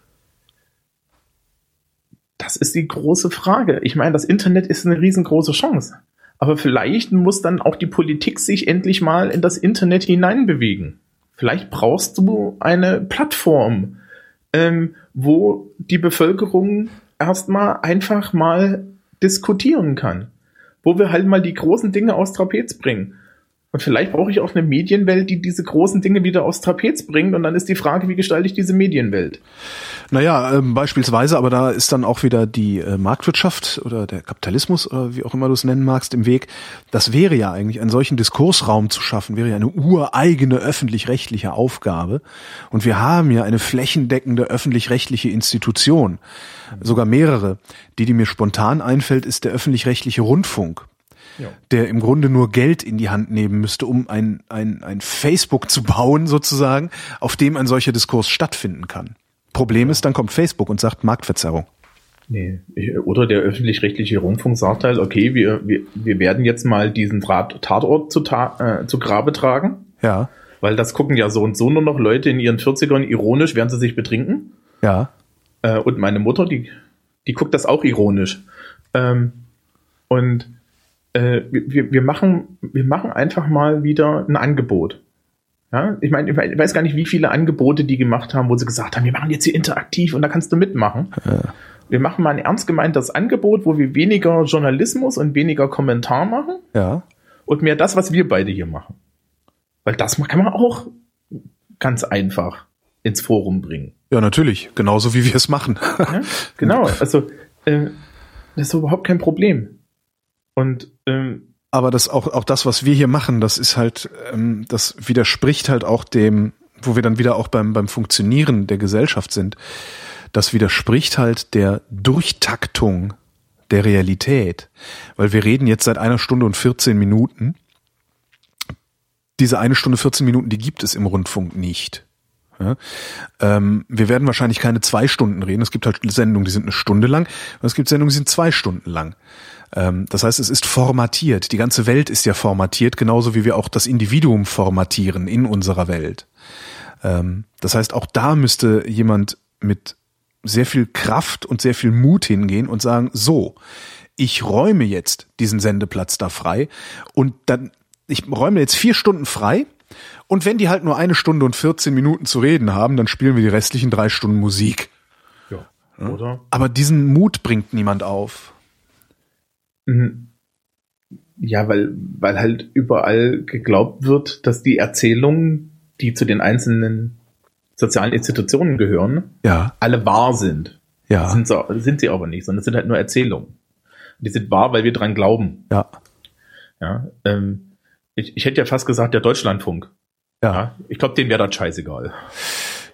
Das ist die große Frage. Ich meine, das Internet ist eine riesengroße Chance. Aber vielleicht muss dann auch die Politik sich endlich mal in das Internet hineinbewegen. Vielleicht brauchst du eine Plattform, ähm, wo die Bevölkerung erstmal einfach mal diskutieren kann. Wo wir halt mal die großen Dinge aus Trapez bringen. Und vielleicht brauche ich auch eine Medienwelt, die diese großen Dinge wieder aufs Trapez bringt. Und dann ist die Frage, wie gestalte ich diese Medienwelt? Naja, ähm, beispielsweise, aber da ist dann auch wieder die äh, Marktwirtschaft oder der Kapitalismus oder wie auch immer du es nennen magst im Weg. Das wäre ja eigentlich, einen solchen Diskursraum zu schaffen, wäre ja eine ureigene öffentlich-rechtliche Aufgabe. Und wir haben ja eine flächendeckende öffentlich-rechtliche Institution, sogar mehrere. Die, die mir spontan einfällt, ist der öffentlich-rechtliche Rundfunk Ja. der im Grunde nur Geld in die Hand nehmen müsste, um ein, ein, ein Facebook zu bauen, sozusagen, auf dem ein solcher Diskurs stattfinden kann. Problem ist, dann kommt Facebook und sagt Marktverzerrung. Nee. Oder der öffentlich-rechtliche Rundfunk sagt halt, okay, wir, wir, wir werden jetzt mal diesen Tat- Tatort zu, ta äh, zu Grabe tragen, Ja, weil das gucken ja so und so nur noch Leute in ihren 40ern ironisch, während sie sich betrinken. ja, Äh, und meine Mutter, die, die guckt das auch ironisch. Ähm, und äh, wir, wir, machen, wir machen einfach mal wieder ein Angebot. Ja, ich meine, ich weiß gar nicht, wie viele Angebote die gemacht haben, wo sie gesagt haben, wir machen jetzt hier interaktiv und da kannst du mitmachen. Wir machen mal ein ernst gemeintes Angebot, wo wir weniger Journalismus und weniger Kommentar machen ja. und mehr das, was wir beide hier machen. Weil das kann man auch ganz einfach ins Forum bringen. Ja, natürlich. Genauso wie wir es machen. Ja, genau, also äh, das ist überhaupt kein Problem. Und ähm, Aber das auch, auch das, was wir hier machen, das ist halt, ähm, das widerspricht halt auch dem, wo wir dann wieder auch beim, beim Funktionieren der Gesellschaft sind. Das widerspricht halt der Durchtaktung der Realität. Weil wir reden jetzt seit einer Stunde und 14 Minuten. Diese eine Stunde 14 Minuten, die gibt es im Rundfunk nicht. Ja? Ähm, wir werden wahrscheinlich keine zwei Stunden reden. Es gibt halt Sendungen, die sind eine Stunde lang. Und es gibt Sendungen, die sind zwei Stunden lang. Ähm, das heißt, es ist formatiert. Die ganze Welt ist ja formatiert, genauso wie wir auch das Individuum formatieren in unserer Welt. Ähm, das heißt, auch da müsste jemand mit sehr viel Kraft und sehr viel Mut hingehen und sagen, so, ich räume jetzt diesen Sendeplatz da frei und dann, ich räume jetzt vier Stunden frei Und wenn die halt nur eine Stunde und 14 Minuten zu reden haben, dann spielen wir die restlichen drei Stunden Musik. Ja. Oder? Aber diesen Mut bringt niemand auf. Mhm. Ja, weil, weil halt überall geglaubt wird, dass die Erzählungen, die zu den einzelnen sozialen Institutionen gehören, Ja, alle wahr sind. ja, Sind, so, sind sie aber nicht, sondern es sind halt nur Erzählungen. Die sind wahr, weil wir dran glauben. ja, Ja, ähm, ich, ich hätte ja fast gesagt, der Deutschlandfunk. ja, Ja, ich glaube, denen wäre das scheißegal.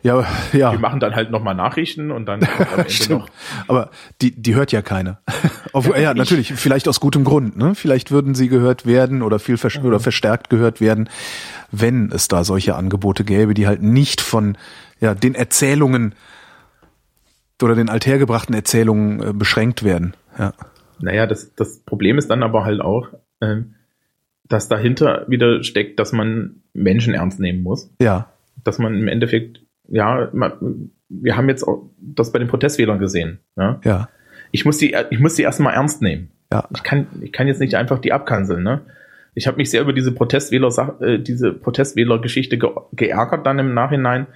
Ja, ja. Die machen dann halt nochmal Nachrichten und dann kommt am Ende Stimmt. noch. Aber die, die hört ja keiner. Obwohl, ja, ich- natürlich, vielleicht aus gutem Grund. Ne? Vielleicht würden sie gehört werden oder viel vers oder verstärkt gehört werden, wenn es da solche Angebote gäbe, die halt nicht von ja, den Erzählungen oder den althergebrachten Erzählungen äh, beschränkt werden. Ja. Naja, das, das Problem ist dann aber halt auch, ähm, dass dahinter wieder steckt, dass man Menschen ernst nehmen muss. ja, Dass man im Endeffekt, ja, man, wir haben jetzt auch das bei den Protestwählern gesehen. Ja? ja, Ich muss die, ich muss die erstmal ernst nehmen. ja, Ich kann, ich kann jetzt nicht einfach die abkanzeln. Ne? Ich habe mich sehr über diese Protestwähler, äh, diese Protestwähler-Geschichte ge geärgert dann im Nachhinein,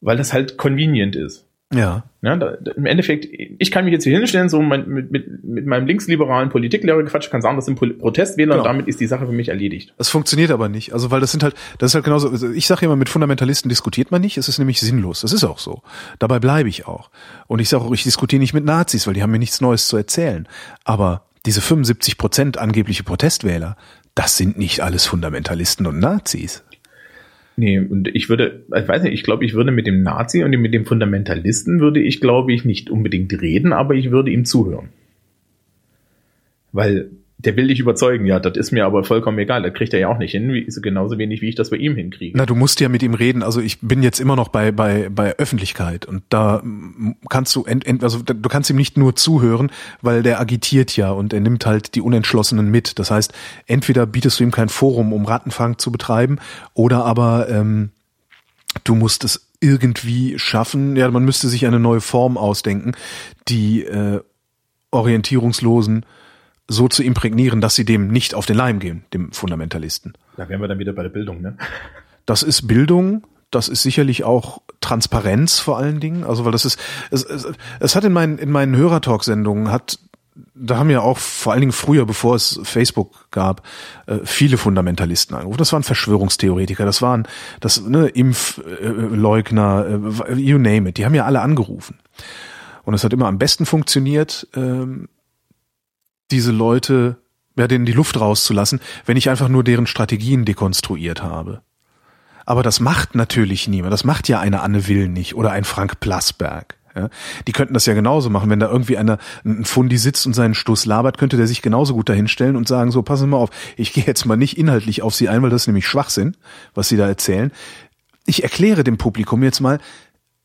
weil das halt convenient ist. Ja, Ja, da, da, Im Endeffekt, ich kann mich jetzt hier hinstellen, so mein, mit, mit, mit meinem linksliberalen Politiklehrer Quatsch, kann sagen, das sind Protestwähler Genau. und damit ist die Sache für mich erledigt. Das funktioniert aber nicht. Also weil das sind halt, das ist halt genauso. also Ich sage immer, mit Fundamentalisten diskutiert man nicht. Es ist nämlich sinnlos. Das ist auch so. Dabei bleibe ich auch. Und ich sage auch, ich diskutiere nicht mit Nazis, weil die haben mir nichts Neues zu erzählen. Aber diese 75 Prozent angebliche Protestwähler, das sind nicht alles Fundamentalisten und Nazis. Nee, und ich würde, ich weiß nicht, ich glaube, ich würde mit dem Nazi und mit dem Fundamentalisten würde ich, glaube ich, nicht unbedingt reden, aber ich würde ihm zuhören. Weil der will dich überzeugen, ja, das ist mir aber vollkommen egal, das kriegt er ja auch nicht hin, wie, so genauso wenig, wie ich das bei ihm hinkriege. Na, du musst ja mit ihm reden. Also ich bin jetzt immer noch bei bei bei Öffentlichkeit und da kannst du ent, ent, also du kannst ihm nicht nur zuhören, weil der agitiert ja und er nimmt halt die Unentschlossenen mit. Das heißt, entweder bietest du ihm kein Forum, um Rattenfang zu betreiben, oder aber ähm, du musst es irgendwie schaffen. Ja, man müsste sich eine neue Form ausdenken, die äh, Orientierungslosen so zu imprägnieren, dass sie dem nicht auf den Leim gehen, dem Fundamentalisten. Da wären wir dann wieder bei der Bildung, ne? Das ist Bildung, das ist sicherlich auch Transparenz vor allen Dingen. Also weil das ist, es, es, es hat in meinen in meinen Hörertalk-Sendungen hat da haben ja auch vor allen Dingen früher, bevor es Facebook gab, äh, viele Fundamentalisten angerufen. Das waren Verschwörungstheoretiker, das waren das ne, Impfleugner, äh, you name it. Die haben ja alle angerufen. Und es hat immer am besten funktioniert, ähm, diese Leute, ja, denen die Luft rauszulassen, wenn ich einfach nur deren Strategien dekonstruiert habe. Aber das macht natürlich niemand. Das macht ja eine Anne Will nicht oder ein Frank Plasberg. Ja, die könnten das ja genauso machen. Wenn da irgendwie einer, ein Fundi sitzt und seinen Stuss labert, könnte der sich genauso gut dahinstellen und sagen, so, passen mal auf, ich gehe jetzt mal nicht inhaltlich auf Sie ein, weil das ist nämlich Schwachsinn, was Sie da erzählen. Ich erkläre dem Publikum jetzt mal,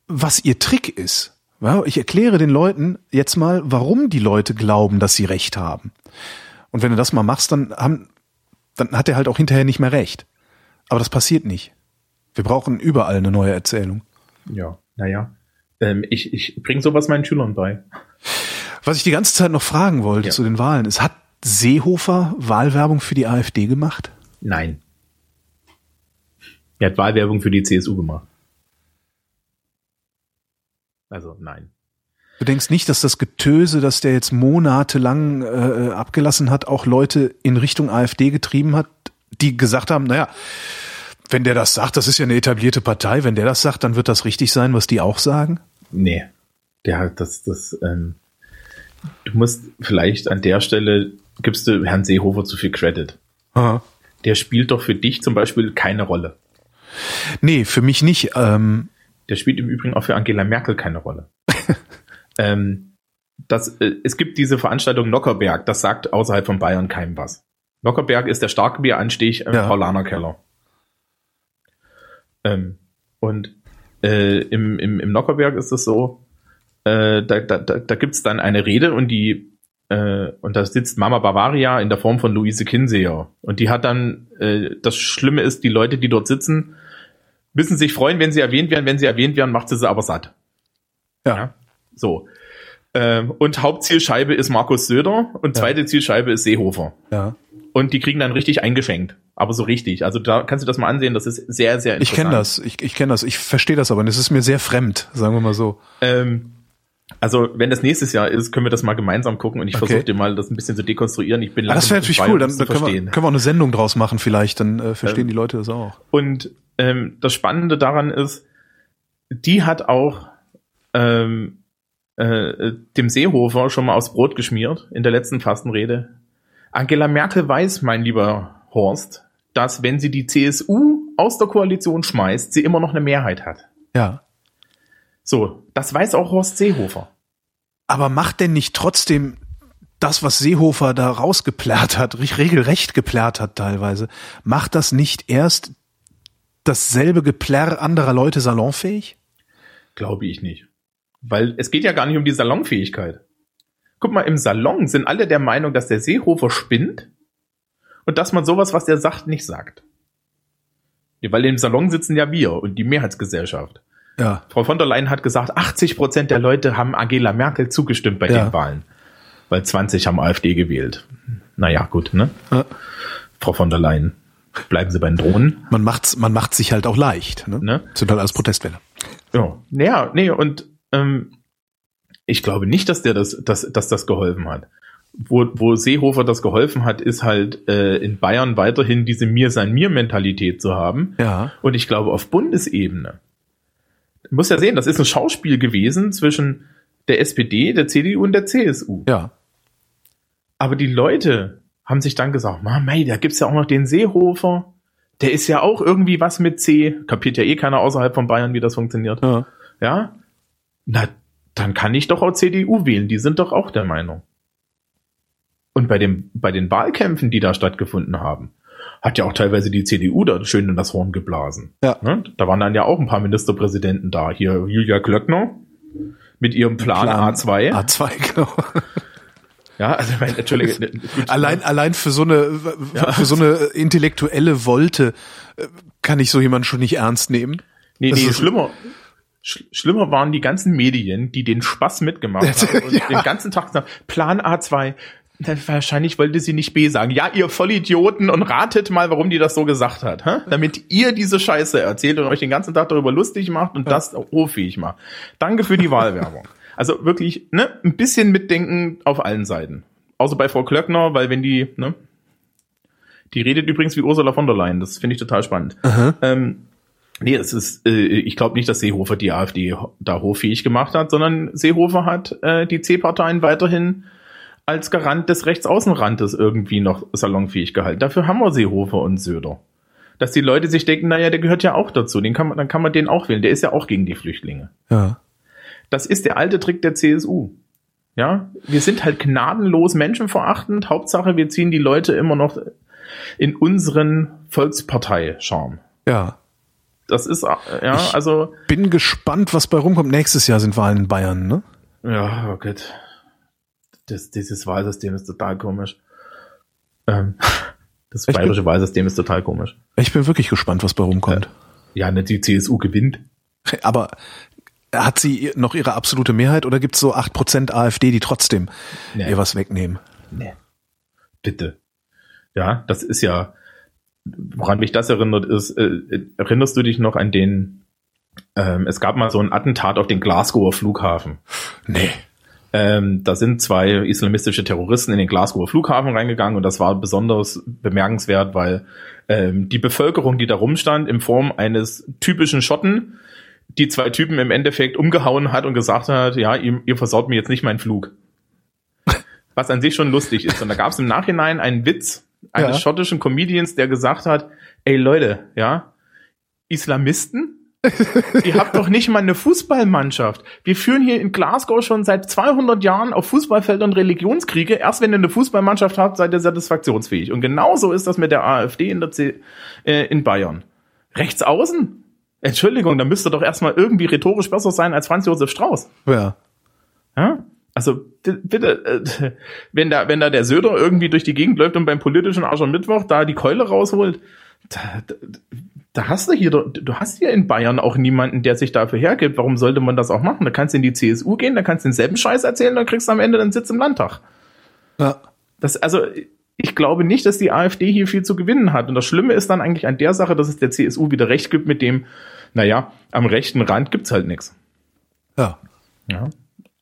was Ihr Trick ist. Ja, ich erkläre den Leuten jetzt mal, warum die Leute glauben, dass sie Recht haben. Und wenn du das mal machst, dann haben, dann hat er halt auch hinterher nicht mehr recht. Aber das passiert nicht. Wir brauchen überall eine neue Erzählung. Ja, naja. Ähm, ich ich bringe sowas meinen Schülern bei. Was ich die ganze Zeit noch fragen wollte Ja. zu den Wahlen ist, hat Seehofer Wahlwerbung für die AfD gemacht? Nein. Er hat Wahlwerbung für die CSU gemacht. Also nein. Du denkst nicht, dass das Getöse, das der jetzt monatelang äh, abgelassen hat, auch Leute in Richtung AfD getrieben hat, die gesagt haben, naja, wenn der das sagt, das ist ja eine etablierte Partei, wenn der das sagt, dann wird das richtig sein, was die auch sagen? Nee. Der hat das, das, ähm, du musst vielleicht an der Stelle, gibst du Herrn Seehofer zu viel Credit. Aha. Der spielt doch für dich zum Beispiel keine Rolle. Nee, für mich nicht. Ähm, Der spielt im Übrigen auch für Angela Merkel keine Rolle. ähm, das, äh, es gibt diese Veranstaltung Nockerberg, das sagt außerhalb von Bayern keinem was. Nockerberg ist der Starkbieranstich im Ja. Paulanerkeller. Ähm, und äh, im, im, im Nockerberg ist es so, äh, da, da, da, da gibt es dann eine Rede und die äh, und da sitzt Mama Bavaria in der Form von Luise Kinseher. Und die hat dann, äh, das Schlimme ist, die Leute, die dort sitzen, müssen sich freuen, wenn sie erwähnt werden. Wenn sie erwähnt werden, macht sie sie aber satt. ja. Ja. So. Ähm, und Hauptzielscheibe ist Markus Söder und Ja. zweite Zielscheibe ist Seehofer. ja. Und die kriegen dann richtig eingeschenkt. aber so richtig. Also da kannst du das mal ansehen, das ist sehr, sehr Ich kenne das, ich, ich kenne das, ich verstehe das aber, und es ist mir sehr fremd, sagen wir mal so. Ähm, also wenn das nächstes Jahr ist, können wir das mal gemeinsam gucken und ich Okay. versuche dir mal das ein bisschen zu dekonstruieren. Ich bin Ah, das wäre natürlich cool, dann, dann können, wir, können wir auch eine Sendung draus machen vielleicht, dann äh, verstehen Ähm, die Leute das auch. Und ähm, das Spannende daran ist, die hat auch ähm, äh, dem Seehofer schon mal aufs Brot geschmiert in der letzten Fastenrede. Angela Merkel weiß, mein lieber Horst, dass wenn sie die CSU aus der Koalition schmeißt, sie immer noch eine Mehrheit hat. Ja. So, das weiß auch Horst Seehofer. Aber macht denn nicht trotzdem das, was Seehofer da rausgeplärrt hat, reg- regelrecht geplärrt hat teilweise, macht das nicht erst dasselbe Geplärr anderer Leute salonfähig? Glaube ich nicht. Weil es geht ja gar nicht um die Salonfähigkeit. Guck mal, im Salon sind alle der Meinung, dass der Seehofer spinnt und dass man sowas, was der sagt, nicht sagt. Ja, weil im Salon sitzen ja wir und die Mehrheitsgesellschaft. Ja. Frau von der Leyen hat gesagt, 80 Prozent der Leute haben Angela Merkel zugestimmt bei Ja. den Wahlen. Weil 20 haben AfD gewählt. Naja, gut, ne? Ja. Frau von der Leyen, bleiben Sie bei den Drohnen. Man macht's, man macht sich halt auch leicht, ne? Ne? Sind halt alles Protestwähler. Ja, naja, nee, und ähm, ich glaube nicht, dass der das, dass, dass das geholfen hat. Wo, wo Seehofer das geholfen hat, ist halt äh, in Bayern weiterhin diese Mir sein mir Mentalität zu haben. Ja. Und ich glaube auf Bundesebene. Du musst ja sehen, das ist ein Schauspiel gewesen zwischen der SPD, der CDU und der CSU. Ja. Aber die Leute haben sich dann gesagt, "Ma, mei, da gibt's ja auch noch den Seehofer. Der ist ja auch irgendwie was mit C. Kapiert ja eh keiner außerhalb von Bayern, wie das funktioniert. Ja. Ja? Na, dann kann ich doch auch CDU wählen. Die sind doch auch der Meinung. Und bei dem, bei den Wahlkämpfen, die da stattgefunden haben, hat ja auch teilweise die CDU da schön in das Horn geblasen. Ja. Ne? Da waren dann ja auch ein paar Ministerpräsidenten da. Hier Julia Klöckner mit ihrem Plan, A2. A2, genau. Ja, also, ich meine, Entschuldige. ne, gut, Allein, allein für so eine, für so eine intellektuelle Wolte äh, kann ich so jemanden schon nicht ernst nehmen. Nee, Das nee, ist- schlimmer. Sch schlimmer waren die ganzen Medien, die den Spaß mitgemacht haben und Ja. den ganzen Tag gesagt, Plan A2. Wahrscheinlich wollte sie nicht B sagen. Ja, ihr Vollidioten und ratet mal, warum die das so gesagt hat. Hä? Damit ihr diese Scheiße erzählt und euch den ganzen Tag darüber lustig macht und das hoffähig macht. Danke für die Wahlwerbung. Also wirklich, ne, ein bisschen mitdenken auf allen Seiten. Außer bei Frau Klöckner, weil wenn die, ne, die redet übrigens wie Ursula von der Leyen. Das finde ich total spannend. Ähm, Nee, es ist, äh, ich glaube nicht, dass Seehofer die AfD da hoffähig gemacht hat, sondern Seehofer hat äh, die C-Parteien weiterhin als Garant des Rechtsaußenrandes irgendwie noch salonfähig gehalten. Dafür haben wir Seehofer und Söder. Dass die Leute sich denken, naja, der gehört ja auch dazu, den kann man, dann kann man den auch wählen. Der ist ja auch gegen die Flüchtlinge. Ja. Das ist der alte Trick der CSU. Ja, wir sind halt gnadenlos menschenverachtend. Hauptsache, wir ziehen die Leute immer noch in unseren Volkspartei-Charme. Ja. Das ist, äh, ja, Ich- also, Bin gespannt, was bei rumkommt. Nächstes Jahr sind Wahlen in Bayern, ne? Ja, oh Gott. Das, dieses Wahlsystem ist total komisch. Ähm, das Ich bayerische Wahlsystem ist total komisch. Ich bin wirklich gespannt, was bei rumkommt. Ja, ne, die CSU gewinnt. Aber hat sie noch ihre absolute Mehrheit oder gibt's so 8% AfD, die trotzdem Nee. ihr was wegnehmen? Nee. Bitte. Ja, das ist ja, woran mich das erinnert ist, äh, erinnerst du dich noch an den, ähm, es gab mal so ein Attentat auf den Glasgower Flughafen. Nee. Ähm, da sind zwei islamistische Terroristen in den Glasgower Flughafen reingegangen und das war besonders bemerkenswert, weil ähm, die Bevölkerung, die da rumstand, in Form eines typischen Schotten, die zwei Typen im Endeffekt umgehauen hat und gesagt hat, ja, ihr, ihr versaut mir jetzt nicht meinen Flug. Was an sich schon lustig ist. Und da gab es im Nachhinein einen Witz eines Ja. schottischen Comedians, der gesagt hat, ey Leute, ja, Islamisten? Ihr habt doch nicht mal eine Fußballmannschaft. Wir führen hier in Glasgow schon seit 200 Jahren auf Fußballfeldern Religionskriege. Erst wenn ihr eine Fußballmannschaft habt, seid ihr satisfaktionsfähig. Und genauso ist das mit der AfD in, der C äh, in Bayern. Rechts außen? Entschuldigung, da müsste doch erstmal irgendwie rhetorisch besser sein als Franz Josef Strauß. Ja. Ja? Also bitte, äh, wenn da, wenn da der Söder irgendwie durch die Gegend läuft und beim politischen Aschermittwoch da die Keule rausholt, da, da, da hast du hier, du hast hier in Bayern auch niemanden, der sich dafür hergibt. Warum sollte man das auch machen? Da kannst du in die CSU gehen, da kannst du denselben Scheiß erzählen, dann kriegst du am Ende den Sitz im Landtag. Ja. Das, also, ich glaube nicht, dass die AfD hier viel zu gewinnen hat. Und das Schlimme ist dann eigentlich an der Sache, dass es der CSU wieder recht gibt mit dem, naja, am rechten Rand gibt's halt nichts. Ja. Ja.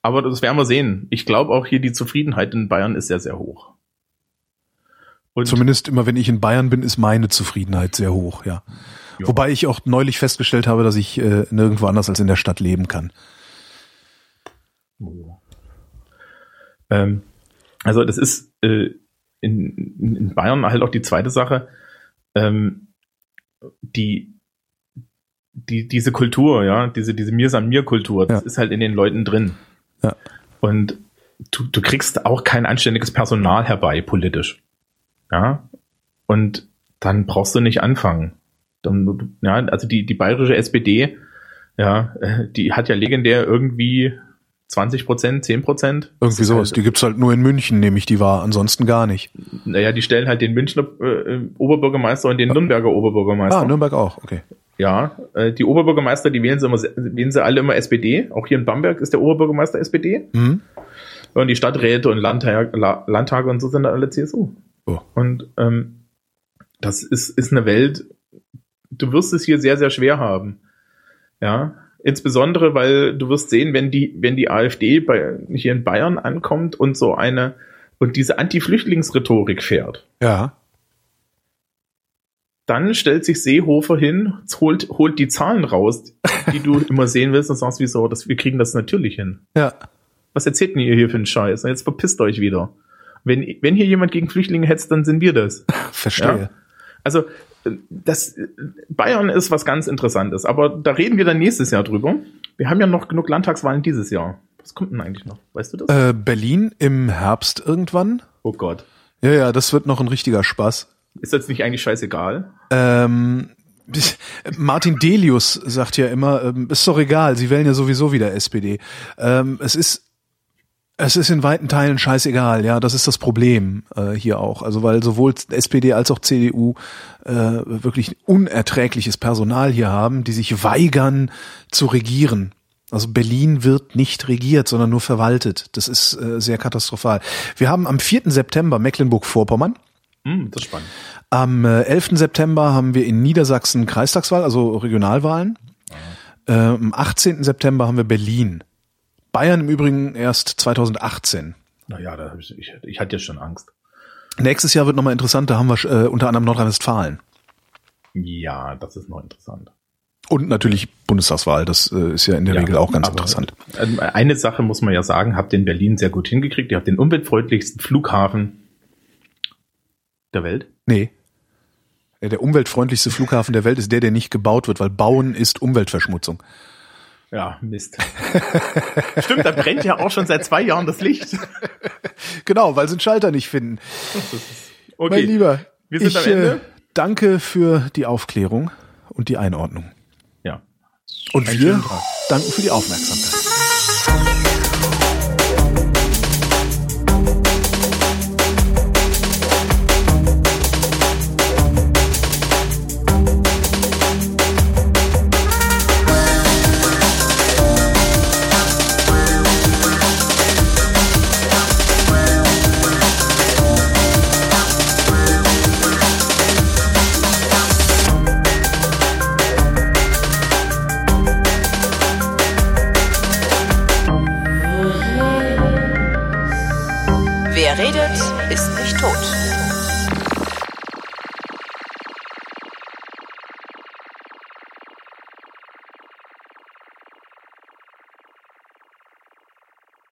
Aber das werden wir sehen. Ich glaube auch hier die Zufriedenheit in Bayern ist sehr, sehr hoch. Und Zumindest immer, wenn ich in Bayern bin, ist meine Zufriedenheit sehr hoch, ja. Wobei ich auch neulich festgestellt habe, dass ich äh, nirgendwo anders als in der Stadt leben kann. Oh. Ähm, also das ist äh, in, in Bayern halt auch die zweite Sache, ähm, die, die, diese Kultur, ja, diese, diese Mir san mir Kultur, das ja. ist halt in den Leuten drin. Ja. Und du, du kriegst auch kein anständiges Personal herbei, politisch. Ja. Und dann brauchst du nicht anfangen. Dann, ja, also die, die bayerische SPD, ja, äh, die hat ja legendär irgendwie 20 Prozent, 10 Prozent. Irgendwie sowas. Halt, die gibt's halt nur in München, nehme ich die wahr, ansonsten gar nicht. Naja, die stellen halt den Münchner äh, Oberbürgermeister und den Nürnberger Oberbürgermeister. Ah, Nürnberg auch, okay. Ja, äh, die Oberbürgermeister, die wählen sie immer, wählen sie alle immer SPD. Auch hier in Bamberg ist der Oberbürgermeister SPD. Mhm. Und die Stadträte und Landtag, Landtage und so sind alle CSU. Oh. Und ähm, das ist, ist eine Welt, du wirst es hier sehr, sehr schwer haben. Ja, Insbesondere, weil du wirst sehen, wenn die, wenn die AfD bei, hier in Bayern ankommt und so eine, und diese Anti-Flüchtlingsrhetorik fährt. Ja. Dann stellt sich Seehofer hin, holt, holt die Zahlen raus, die du immer sehen willst und sagst, wieso, das, wir kriegen das natürlich hin. Ja. Was erzählt denn ihr hier für einen Scheiß? Jetzt verpisst euch wieder. Wenn, wenn hier jemand gegen Flüchtlinge hetzt, dann sind wir das. Verstehe. Ja? Also, das Bayern ist was ganz Interessantes, aber da reden wir dann nächstes Jahr drüber. Wir haben ja noch genug Landtagswahlen dieses Jahr. Was kommt denn eigentlich noch? Weißt du das? Äh, Berlin im Herbst irgendwann. Oh Gott. Ja, ja, das wird noch ein richtiger Spaß. Ist das nicht eigentlich scheißegal? Ähm, Martin Delius sagt ja immer, ähm, ist doch egal, sie wählen ja sowieso wieder SPD. Ähm, es ist es ist in weiten Teilen scheißegal, ja, das ist das Problem äh, hier auch. Also weil sowohl SPD als auch CDU äh, wirklich unerträgliches Personal hier haben, die sich weigern zu regieren. Also Berlin wird nicht regiert, sondern nur verwaltet. Das ist äh, sehr katastrophal. Wir haben am 4. September Mecklenburg-Vorpommern. Mm, das ist spannend. Am äh, 11. September haben wir in Niedersachsen Kreistagswahl, also Regionalwahlen. Äh, am 18. September haben wir Berlin. Bayern im Übrigen erst 2018. Naja, da ich, ich, ich hatte ja schon Angst. Nächstes Jahr wird nochmal interessant, da haben wir äh, unter anderem Nordrhein-Westfalen. Ja, das ist noch interessant. Und natürlich Bundestagswahl, das äh, ist ja in der ja, Regel auch ganz interessant. Ähm, eine Sache muss man ja sagen, habt ihr in Berlin sehr gut hingekriegt. Ihr habt den umweltfreundlichsten Flughafen der Welt. Nee. Der umweltfreundlichste Flughafen der Welt ist der, der nicht gebaut wird, weil Bauen ist Umweltverschmutzung. Ja, Mist. Stimmt, da brennt ja auch schon seit zwei Jahren das Licht. genau, weil sie einen Schalter nicht finden. Okay. Mein Lieber, wir sind ich, am Ende. Äh, danke für die Aufklärung und die Einordnung. Ja. Und Ein wir danken für die Aufmerksamkeit.